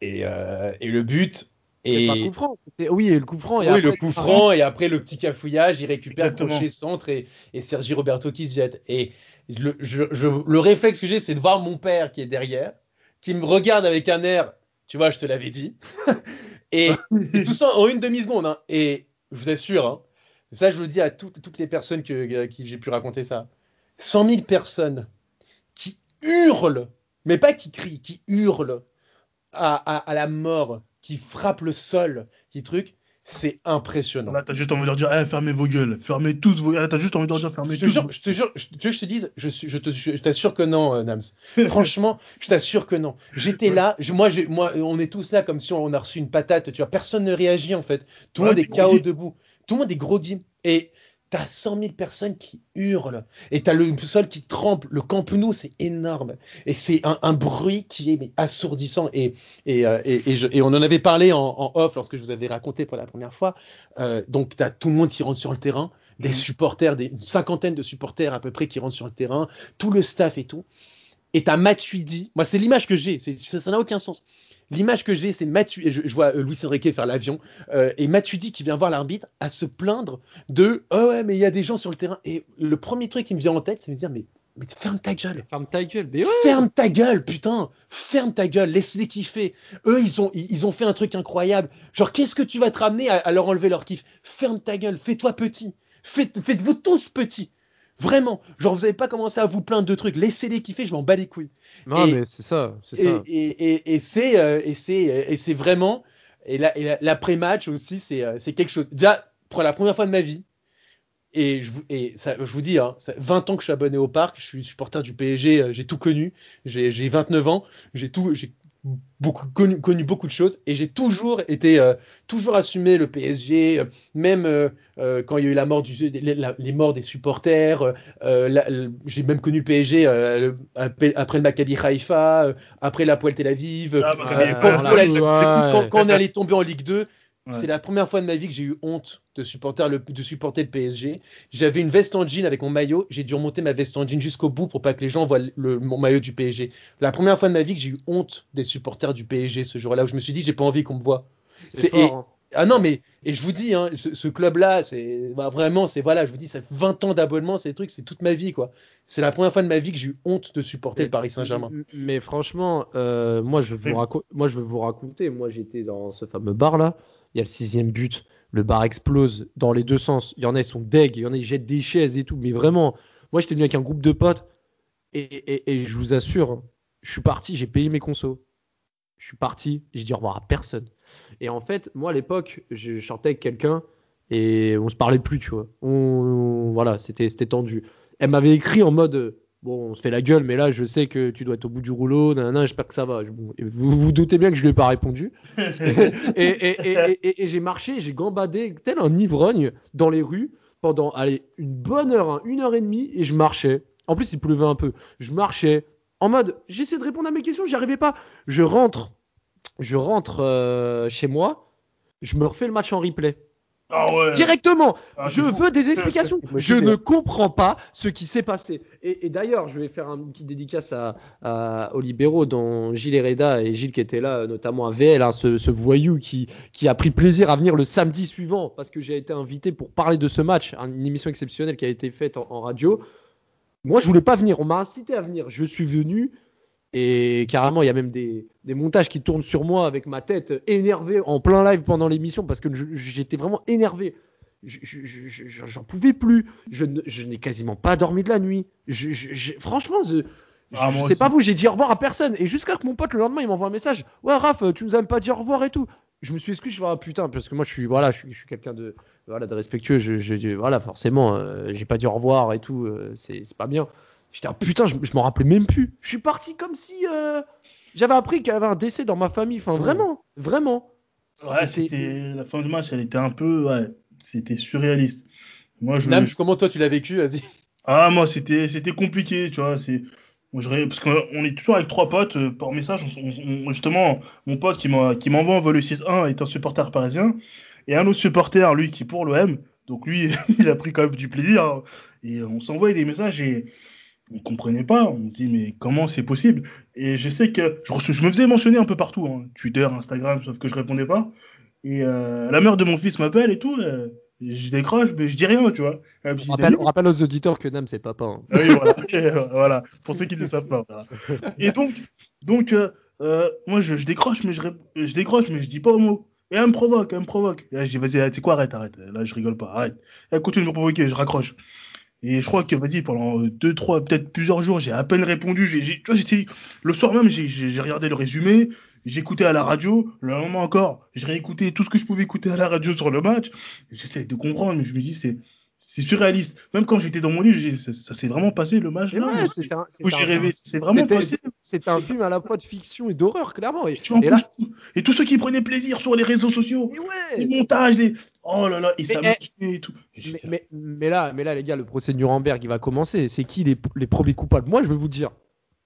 et, le but. Et pas coup franc. Oui, et le coup franc. Et oui, après, le coup franc et après le petit cafouillage, il récupère Exactement. crochet centre et, et Sergi Roberto qui se jette. Et le, je, je- le réflexe que j'ai, c'est de voir mon père qui est derrière, qui me regarde avec un air, tu vois, je te l'avais dit. et, et tout ça en une demi-seconde. hein. Et je vous assure, hein, ça je le dis à toutes toutes les personnes que, à qui j'ai pu raconter ça. 100 000 personnes qui hurlent, mais pas qui crient, qui hurlent à, à, à la mort, qui frappent le sol, qui truc, c'est impressionnant. Là, t'as juste envie de leur dire, eh, fermez vos gueules, fermez tous vos gueules. Là, t'as juste envie de leur dire, fermez Je te tous. jure, je te jure, je, tu veux que je te dise, je, je te- je t'assure que non, euh, Nams. Franchement, je t'assure que non. J'étais là, je- moi, j'ai- moi, on est tous là comme si on a reçu une patate, tu vois. Personne ne réagit en fait. Tout le Ouais, monde est KO debout. Tout le monde est groggy. Et t'as 100 000 personnes qui hurlent. Et t'as le sol qui tremble. Le Camp Nou, c'est énorme. Et c'est un, un bruit qui est mais, assourdissant. Et, et, euh, et, et je- et on en avait parlé en, en off lorsque je vous avais raconté pour la première fois. Euh, donc t'as tout le monde qui rentre sur le terrain des Mhm. supporters, des, une cinquantaine de supporters à peu près qui rentrent sur le terrain, tout le staff et tout. Et t'as Matuidi, moi c'est l'image que j'ai, ça n'a aucun sens. L'image que j'ai, c'est Matuidi, je, je vois euh, Luis Enrique faire l'avion, euh, et Matuidi qui vient voir l'arbitre à se plaindre de « Oh ouais, mais il y a des gens sur le terrain ». Et le premier truc qui me vient en tête, c'est de me dire « Mais, mais ferme ta gueule !» Ferme ta gueule. Mais ouais. Ferme ta gueule, putain Ferme ta gueule, laisse-les kiffer. Eux, ils ont, ils, ils ont fait un truc incroyable. Genre, qu'est-ce que tu vas te ramener à, à leur enlever leur kiff? Ferme ta gueule, fais-toi petit. Faites, faites-vous tous petits. Vraiment. Genre, vous n'avez pas commencé à vous plaindre de trucs. Laissez-les kiffer, je m'en bats les couilles. Non, Et- mais c'est ça. C'est Et, ça. et, c'est, euh, et c'est, et c'est vraiment, et la- la- l'après-match aussi, c'est, euh, c'est quelque chose. Déjà, pour la première fois de ma vie, et je vous, et ça, je vous dis, hein, ça, 20 ans que je suis abonné au parc, je suis supporter du PSG, euh, j'ai tout connu, j'ai, j'ai 29 ans, j'ai tout, j'ai beaucoup connu, connu beaucoup de choses, et j'ai toujours été, euh, toujours assumé le PSG, euh, même euh, quand il y a eu la mort du, les, la- les morts des supporters, j'ai même connu le PSG après le Maccabi Haïfa, après la Poel Tel Aviv, Ah, quand, voilà. quand quand- quand on est allé tomber en Ligue 2, Ouais. c'est la première fois de ma vie que j'ai eu honte de supporter le, de supporter le PSG. J'avais une veste en jean avec mon maillot, j'ai dû remonter ma veste en jean jusqu'au bout pour pas que les gens voient le, mon maillot du PSG. La première fois de ma vie que j'ai eu honte des supporters du PSG ce jour-là où je me suis dit j'ai pas envie qu'on me voit. C'est hein. Ah non mais et je vous dis hein, ce, ce club-là c'est bah, vraiment c'est voilà je vous dis ça fait 20 ans d'abonnement c'est des trucs c'est toute ma vie quoi. C'est la première fois de ma vie que j'ai eu honte de supporter le Paris Saint-Germain. Mais franchement, euh, moi, je vais vous moi, je vais vous raconter. Moi, j'étais dans ce fameux bar là. Il y a le sixième but. Le bar explose dans les deux sens. Il y en a, ils sont deg. Il y en a, ils jettent des chaises et tout. Mais vraiment, moi, j'étais venu avec un groupe de potes. Et, je vous assure, je suis parti. J'ai payé mes consos. Je suis parti. J'ai dit au revoir à personne. Et en fait, moi, à l'époque, je chantais avec quelqu'un. Et on se parlait plus, tu vois. Voilà, c'était tendu. Elle m'avait écrit en mode Bon, on se fait la gueule, mais là, je sais que tu dois être au bout du rouleau. Nanana, j'espère que ça va. Bon, vous vous doutez bien que je lui ai pas répondu. et et- et- et- et j'ai marché, j'ai gambadé tel un ivrogne dans les rues pendant allez, une bonne heure, hein, une heure et demie, et je marchais. En plus, il pleuvait un peu. Je marchais en mode, j'essaie de répondre à mes questions, j'y arrivais pas. Je rentre, je rentre euh, chez moi, je me refais le match en replay. Ah ouais. Directement, Ah, je veux des explications. Je ne comprends pas ce qui s'est passé. Et, et d'ailleurs, je vais faire un petit dédicace à, à- aux libéraux, dont Gilles Hereda et Gilles qui étaient là, notamment à VL, hein, ce, ce voyou qui, qui a pris plaisir à venir le samedi suivant parce que j'ai été invité pour parler de ce match, hein, une émission exceptionnelle qui a été faite en, en radio. Moi, je voulais pas venir. On m'a incité à venir. Je suis venu. Et carrément, il y a même des, des montages qui tournent sur moi avec ma tête énervée en plein live pendant l'émission parce que j'étais vraiment énervé. Je- je- je- je- J'en pouvais plus. Je, n'ai quasiment pas dormi de la nuit. Je, je- je- franchement, je, Ah, sais aussi. pas vous, j'ai dit au revoir à personne. Et jusqu'à que mon pote le lendemain, il m'envoie un message. Ouais, Raph, tu nous as même pas dit au revoir et tout. je me suis exclu, je me suis dit, ah, putain, parce que moi je suis, voilà, je suis, quelqu'un de, voilà, de respectueux. Je, voilà, forcément, euh, j'ai pas dit au revoir et tout, euh, c'est pas bien. J'étais, ah, putain, je, je m'en rappelais même plus. Je suis parti comme si euh, j'avais appris qu'il y avait un décès dans ma famille. Enfin, vraiment, vraiment. Ouais, C'était- la fin du match, elle était un peu, ouais, c'était surréaliste. Moi, je, comment toi tu l'as vécu? Vas-y. ah moi, c'était, c'était compliqué, tu vois, c'est, parce qu'on est toujours avec trois potes euh, par message. on- on- on- justement, mon pote qui m'envoie un vol 6-1 est un supporter parisien et un autre supporter, lui, qui est pour l'OM. Donc lui, il a pris quand même du plaisir hein. et on s'envoyait des messages et on comprenait pas. On se dit mais comment c'est possible? Et je sais que je, me faisais mentionner un peu partout, hein, Twitter, Instagram, sauf que je répondais pas. Et euh, la mère de mon fils m'appelle et tout. euh, je décroche, mais je dis rien, tu vois. On rappelle, on rappelle aux auditeurs que Nam c'est papa. hein. ah oui, voilà. Ok, voilà. Pour ceux qui ne le savent pas. voilà. Et donc, donc euh, euh, moi, je, je décroche, mais je, je décroche, mais je dis pas un mot. Et elle me provoque, elle me provoque. Et là, je dis, vas-y, tu sais quoi, arrête, arrête. Là, je rigole pas, arrête. Elle continue de me provoquer, je raccroche. Et je crois que, vas-y, pendant euh, deux, trois, peut-être plusieurs jours, j'ai à peine répondu. J'ai, j'ai- tu vois, le soir même, j'ai, regardé le résumé, écouté à la radio. Le lendemain encore, j'ai réécouté tout ce que je pouvais écouter à la radio sur le match. J'essaie de comprendre, mais je me dis, c'est, c'est surréaliste. Même quand j'étais dans mon lit, ça, ça s'est vraiment passé le match Et là. ouais, ou c'était j'ai rêvé. C'est vraiment passé. C'est un film à la fois de fiction et d'horreur, clairement. Et, en et là, et tous ceux qui prenaient plaisir sur les réseaux sociaux, et ouais. les montages, les... oh là là, et ça Mais, marchait et tout. Et Mais, fait, mais, mais là, mais là, les gars, le procès de Nuremberg, il va commencer. C'est qui les, les premiers coupables? Moi, je vais vous dire.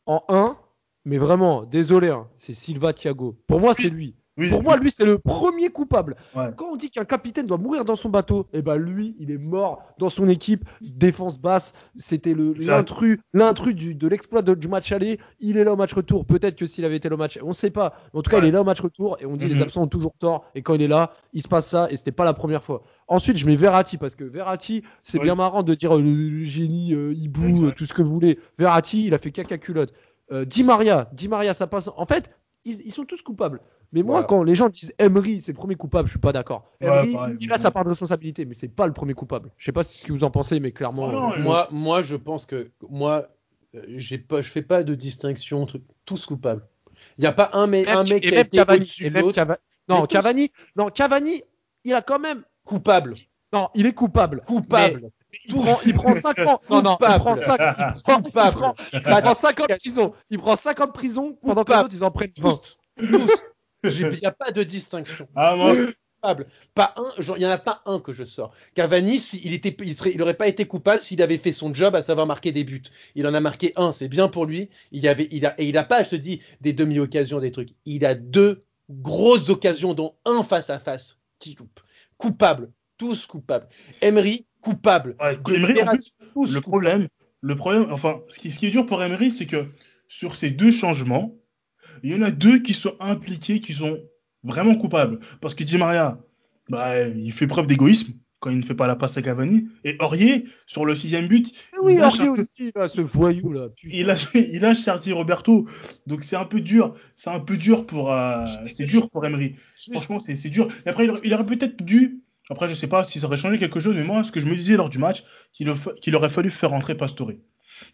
En 1, mais vraiment, désolé, hein, c'est Silva Thiago. Pour moi, c'est lui. Oui, Pour moi, lui, c'est le premier coupable. Ouais. Quand on dit qu'un capitaine doit mourir dans son bateau, eh ben lui, il est mort dans son équipe, défense basse. C'était l'intrus, l'intrus de l'exploit du match aller. Il est là au match retour. Peut-être que s'il avait été là au match, on sait pas. En tout cas, Ouais. il est là au match retour et on dit Mhm. les absents ont toujours tort. Et quand il est là, il se passe ça et c'était pas la première fois. Ensuite, je mets Verratti parce que Verratti, c'est bien marrant de dire euh, le, génie, euh, hibou, euh, tout ce que vous voulez. Verratti, il a fait caca culotte. Euh, Di Maria, Di Maria, ça passe. En fait, ils, ils sont tous coupables. Mais moi, Voilà. quand les gens disent Emery, c'est le premier coupable, je suis pas d'accord. Ouais, Emery, pareil, il a sa part de responsabilité, mais c'est pas le premier coupable. Je sais pas ce que vous en pensez, mais clairement. Oh non, euh, Ouais. Moi, moi, je pense que moi, euh, j'ai pas, je fais pas de distinction, truc, tous coupables. Il n'y a pas un, mais, un mec qui a été Cavani, au-dessus de l'autre. Non. Cavani, non, Cavani, il a quand même. Coupable. Non, il est coupable. Coupable. Il prend, il prend 5 ans. Non, non, il prend 5 il prend, il prend, il prend 5 ans de prison. Il prend 5 ans de prison pendant que les autres, ils en prennent 20. Tous. Tous. J'ai- Il n'y a pas de distinction. Ah, moi. Pas un, genre, il n'y en a pas un que je sors. Cavani, si, il était, il serait, il aurait pas été coupable s'il avait fait son job, à savoir marquer des buts. Il en a marqué un, c'est bien pour lui. Il y avait, il a, et il a pas, je te dis, des demi-occasions, des trucs. Il a deux grosses occasions, dont un face à face qui coupe. Coupable. Tous coupables. Emery, coupable. ouais, De Emery, en Verratti, plus, tous le problème, le problème, enfin, ce qui, ce qui est dur pour Emery, c'est que sur ces deux changements, il y en a deux qui sont impliqués, qui sont vraiment coupables. Parce que Di Maria, bah, il fait preuve d'égoïsme quand il ne fait pas la passe à Cavani. Et Aurier, sur le sixième but, Oui, il lâche Henri un peu- aussi, là, ce voyou, là. putain. il lâche, il lâche Sergi Roberto. Donc c'est un peu dur. C'est un peu dur pour, euh, c'est dur pour Emery. Franchement, c'est c'est dur. Et après, il aurait, il aurait peut-être dû. Après, je sais pas si ça aurait changé quelque chose, mais moi, ce que je me disais lors du match, qu'il au- qu'il aurait fallu faire rentrer Pastore.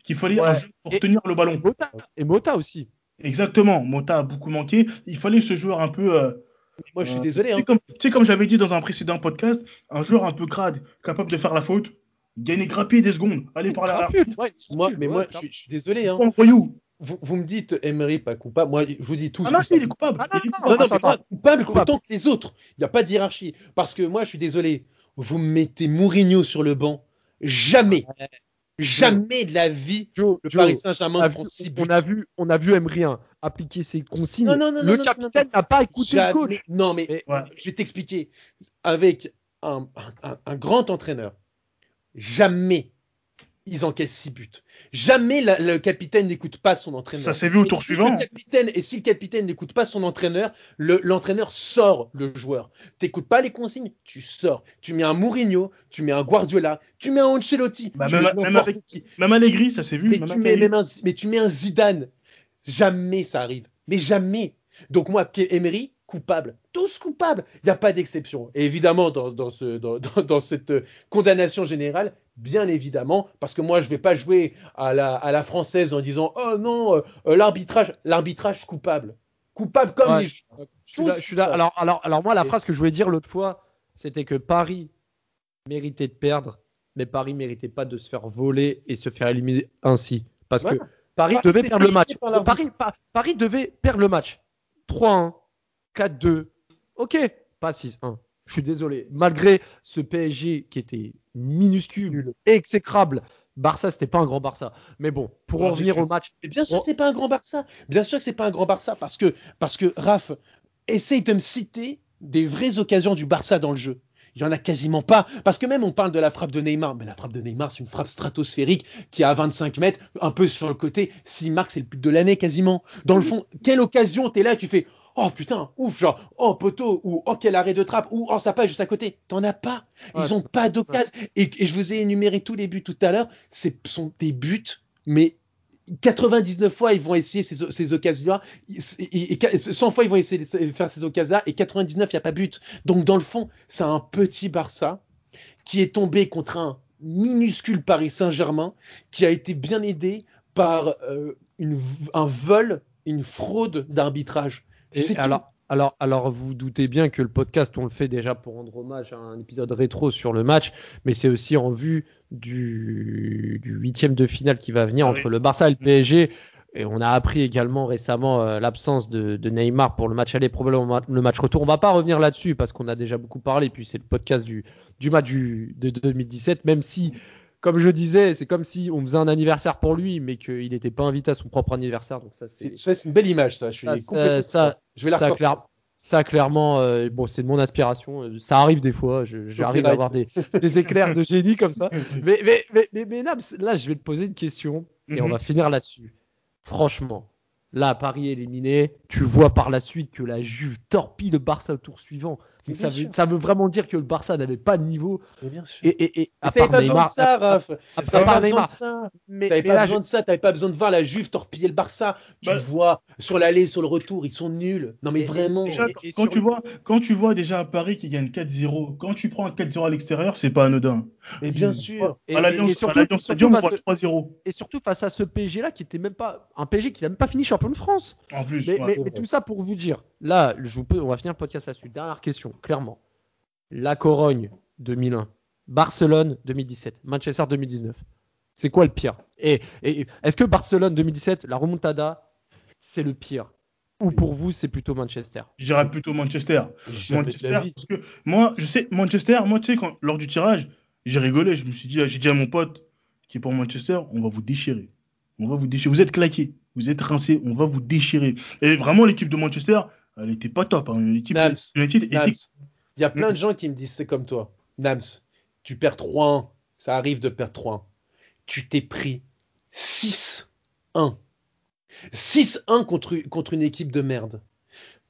Qu'il fallait Ouais. un jeu pour Et- tenir le ballon. Mota, et Mota aussi. Exactement. Mota a beaucoup manqué. Il fallait ce joueur un peu. euh, Moi, je suis euh, désolé. Tu Hein. sais, comme, tu sais, comme j'avais dit dans un précédent podcast, un joueur un peu crade, capable de faire la faute, gagner grappier des secondes, aller par. Grapute, ouais, Moi, mais ouais, moi, je suis, je suis désolé. Hein. Vous, vous me dites Emery pas coupable. Moi, je vous dis tous. Ah non, si, il est coupable. Ah non, non, coupable. Non, non, Attends, moi, attends. coupable Coupable. autant que les autres. Il n'y a pas de hiérarchie. Parce que moi, je suis désolé. Vous me mettez Mourinho sur le banc. Jamais. Jamais de la vie. Joe, Le Joe, Paris Saint-Germain a, prend vu, 6 on a vu, on a vu Emery hein, appliquer ses consignes. Non, non, non, le capitaine n'a pas écouté Jamais- le coach. Non, mais, Mais- Ouais. je vais t'expliquer. Avec un, un- un grand entraîneur, jamais ils encaissent 6 buts. Jamais la- le capitaine n'écoute pas son entraîneur. Ça s'est vu au tour si suivant. le capitaine, et si le capitaine n'écoute pas son entraîneur, le- l'entraîneur sort le joueur. T'écoutes pas les consignes, tu sors. Tu mets un Mourinho, tu mets un Guardiola, tu mets un Ancelotti, Bah, même- même avec- qui. Même Allegri, ça s'est vu. Mais même tu, mets un, mais tu mets un Zidane. Jamais ça arrive. Mais jamais. Donc moi, Emery, coupable. Tous coupables. Il n'y a pas d'exception. Et évidemment, dans, dans ce, dans, dans- dans cette condamnation générale, bien évidemment, parce que moi, je vais pas jouer à la, à la française en disant, oh non, euh, euh, l'arbitrage, l'arbitrage coupable. coupables comme Ouais. les Je suis là- je suis là. Alors, alors, alors moi, la phrase que je voulais dire l'autre fois, c'était que Paris méritait de perdre, mais Paris méritait pas de se faire voler et se faire éliminer ainsi. Parce Ouais. que Paris Bah, devait c'est perdre le match. Paris, Pa- Paris devait perdre le match. 3-1, 4-2. Ok, pas 6-1. Je suis désolé. Malgré ce PSG qui était minuscule, exécrable. Barça, c'était pas un grand Barça. Mais bon, pour en revenir au match, Et bien sûr Bon. que c'est pas un grand Barça. Bien sûr que c'est pas un grand Barça parce que, parce que Raph, essaye de me citer des vraies occasions du Barça dans le jeu. Il y en a quasiment pas. Parce que même on parle de la frappe de Neymar. Mais la frappe de Neymar, c'est une frappe stratosphérique qui est à 25 mètres, un peu sur le côté. S'il marque, c'est le but de l'année quasiment. Dans le fond, quelle occasion t'es là, tu fais, oh putain, ouf, genre, oh poteau, ou oh quel arrêt de trappe, ou oh ça passe juste à côté. T'en as pas. Ils Ouais. ont pas d'occasion. Et, et je vous ai énuméré tous les buts tout à l'heure. Ce sont des buts, mais 99 fois ils vont essayer ces, ces occasions-là, et, et- et 100 fois ils vont essayer de faire ces occasions-là, et 99 il n'y a pas but. Donc dans le fond, c'est un petit Barça qui est tombé contre un minuscule Paris Saint-Germain qui a été bien aidé par euh, une, un vol, une fraude d'arbitrage. Et C'est tout. alors, alors, alors, vous vous doutez bien que le podcast, on le fait déjà pour rendre hommage à un épisode rétro sur le match, mais c'est aussi en vue du, du huitième de finale qui va venir Ah entre oui. le Barça et le PSG. Et on a appris également récemment euh, l'absence de, de Neymar pour le match aller, probablement le match retour. On va pas revenir là-dessus parce qu'on a déjà beaucoup parlé, puis c'est le podcast du, du match du, de 2017, même si, comme je disais, c'est comme si on faisait un anniversaire pour lui, mais qu'il n'était pas invité à son propre anniversaire. Donc ça, c'est une belle image, ça. Je suis ça, complètement ça- je vais la ça, clair- ça, clairement, euh, bon, c'est de mon aspiration. euh, Ça arrive des fois. J'arrive à avoir des, des éclairs de génie comme ça. Mais, mais, mais, mais, mais Nams, là, je vais te poser une question et on Mhm. va finir là-dessus. Franchement, là, Paris éliminé, tu vois par la suite que la Juve torpille le Barça au tour suivant. Ça, veut, sûr. ça veut vraiment dire que le Barça n'avait pas de niveau. Mais bien sûr. Et, et, à part pas besoin de ça, Raph. à T'avais part pas besoin Neymar. de ça. mais, T'avais mais pas là, besoin de ça, t'avais pas besoin de voir la Juve torpiller le Barça. Tu Bah- vois sur l'aller, sur le retour, ils sont nuls. Non mais Et- vraiment. Déjà, Et- et quand, tu le- vois, quand tu vois déjà un Paris qui gagne 4-0, quand tu prends un 4-0 à l'extérieur, c'est pas anodin. Mais bien sûr. et- à et- l'Alliance à Stadium, on face- voit 3-0. et surtout face à ce PSG là qui était même pas un PSG qui n'a même pas fini champion de France. En plus, mais tout ça pour vous dire, là, je vous peux- on va finir le podcast là-dessus. Dernière question, clairement. La Corogne 2001, Barcelone 2017, Manchester 2019. C'est quoi le pire? Et, et- est-ce que Barcelone 2017, la remontada, c'est le pire? Ou pour vous, c'est plutôt Manchester? Je dirais plutôt Manchester. Manchester, parce que moi, je sais, Manchester, moi, tu sais, quand, lors du tirage, j'ai rigolé, je me suis dit, j'ai dit à mon pote qui est pour Manchester, on va vous déchirer. On va vous déchirer. Vous êtes claqués, vous êtes rincés, on va vous déchirer. Et vraiment, l'équipe de Manchester, elle était pas top. Hein. L'équipe Nams, était Nams, il y a plein de gens qui me disent c'est comme toi. Nams, tu perds 3-1. Ça arrive de perdre 3-1. Tu t'es pris 6-1. 6-1 contre, contre une équipe de merde.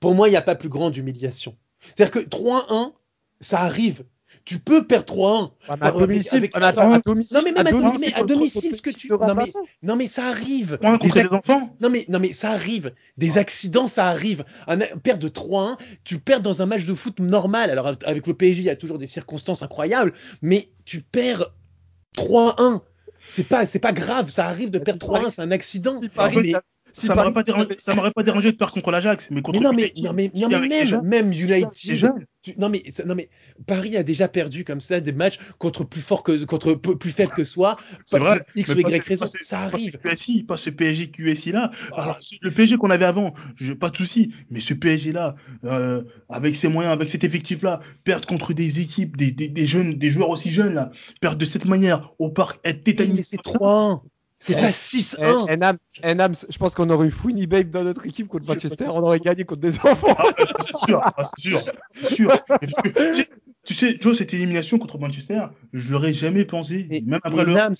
Pour moi, il n'y a pas plus grande humiliation. C'est-à-dire que 3-1, ça arrive. Tu peux perdre 3-1. à domicile, avec- attends, à domicile, Non, mais même à domicile, à domicile, ce que tu- non, mais-. Non, mais ça arrive. Contre Des les enfants. non mais, non mais ça arrive. Des accidents, ça arrive. Un perdre de 3-1, tu perds dans un match de foot normal. Alors avec le PSG, il y a toujours des circonstances incroyables, mais tu perds 3-1. C'est pas, c'est pas grave, ça arrive de perdre Paris- 3-1, c'est un accident. Si ça- m'aurait pas, pas dérangé de perdre contre l'Ajax, mais contre mais non, mais, non, mais, non, mais même, même United. tu- non, mais, non, mais Paris a déjà perdu comme ça des matchs contre plus fort que, contre plus faible que soi. C'est vrai. X ou pas Y ce- raison. Ça pas arrive. ce QSI, pas ce PSG QSI là. Alors, le PSG qu'on avait avant, je, pas de souci. Mais ce PSG là, euh, avec ses moyens, avec cet effectif là, perdre contre des équipes, des, des, des jeunes, des joueurs aussi jeunes là, perdre de cette manière au parc, être Mais tétanisé. c'est 3-1. C'est pas Eh, 6-1. eh, Nams, eh, Nams, je pense qu'on aurait eu Fouini Babe dans notre équipe contre Manchester, on aurait gagné contre des enfants. Ah, c'est sûr, ah, c'est sûr, c'est sûr. Que, tu sais- Joe, cette élimination contre Manchester, je l'aurais jamais pensé. Même après le. Nams,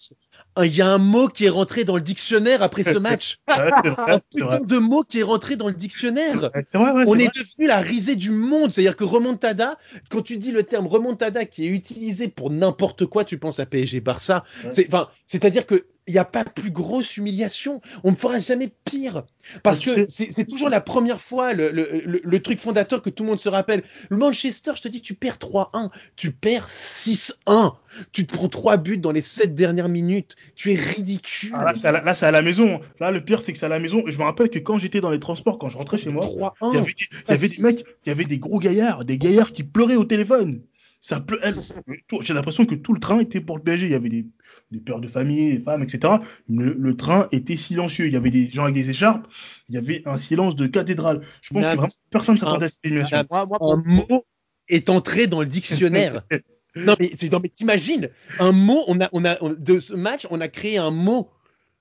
il y a un mot qui est rentré dans le dictionnaire après ce match. Un vrai, vrai. putain de mot qui est rentré dans le dictionnaire. Vrai, ouais, On est devenu la risée du monde. C'est-à-dire que remontada, quand tu dis le terme remontada qui est utilisé pour n'importe quoi, tu penses à PSG Barça. Ouais. C'est, enfin, c'est-à-dire que il n'y a pas plus grosse humiliation. On ne fera jamais pire. Parce que c'est toujours la première fois, le, le- le- le truc fondateur que tout le monde se rappelle. Le Manchester, je te dis, tu perds 3-1, tu perds 6-1. Tu te prends 3 buts dans les 7 dernières minutes. Tu es ridicule. Ah, là, c'est à la, à maison. Là, le pire, c'est que c'est à la maison. Et je me rappelle que quand j'étais dans les transports, quand je rentrais chez moi, 3-1. il y avait des, il y avait des mecs, il y avait des gros gaillards, des gaillards qui pleuraient au téléphone. Ça pleu- elle- tout- J'ai l'impression que tout le train était pour le PSG. Il y avait des, des pères de famille, des femmes, etc. Le, le train était silencieux. Il y avait des gens avec des écharpes. Il y avait un silence de cathédrale. Je pense que vraiment personne s'attendait à cette. Nat, Moi- moi, un mot est entré dans le dictionnaire. non mais, c'est- non, mais t'imagines, un mot, on a, on a, on- de ce match, on a créé un mot,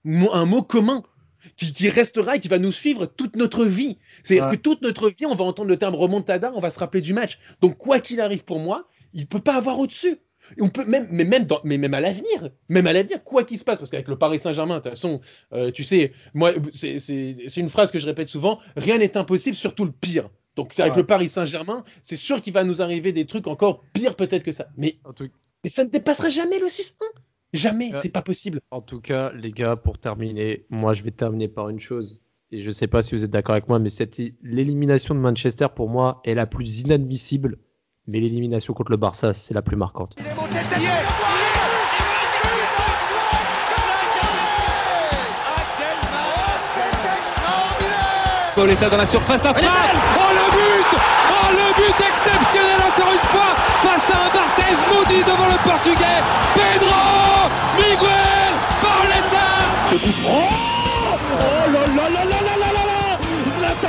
mo- un mot commun. Qui, qui restera et qui va nous suivre toute notre vie. C'est-à-dire Ouais. que toute notre vie, on va entendre le terme remontada, on va se rappeler du match. Donc, quoi qu'il arrive pour moi, il peut pas avoir au-dessus. Et on peut même, mais même, dans, mais même à l'avenir, même à l'avenir, quoi qu'il se passe, parce qu'avec le Paris Saint-Germain, de toute façon, euh, tu sais, moi, c'est une phrase que je répète souvent, rien n'est impossible, surtout le pire. Donc, c'est avec Ouais. le Paris Saint-Germain, c'est sûr qu'il va nous arriver des trucs encore pires peut-être que ça. Mais, En tout, mais ça ne dépassera jamais le 6-1. Jamais, Ouais. c'est pas possible. en tout cas, les gars, pour terminer, moi je vais terminer par une chose. Et je sais pas si vous êtes d'accord avec moi, mais l'élimination de Manchester pour moi est la plus inadmissible. Mais l'élimination contre le Barça, c'est la plus marquante. Pauletta dans la surface d'affaire. Oh le but. Oh le but exceptionnel encore une fois face à un Barthez maudit devant le portugais. Pedro Miguel Pauletta Ce coup franc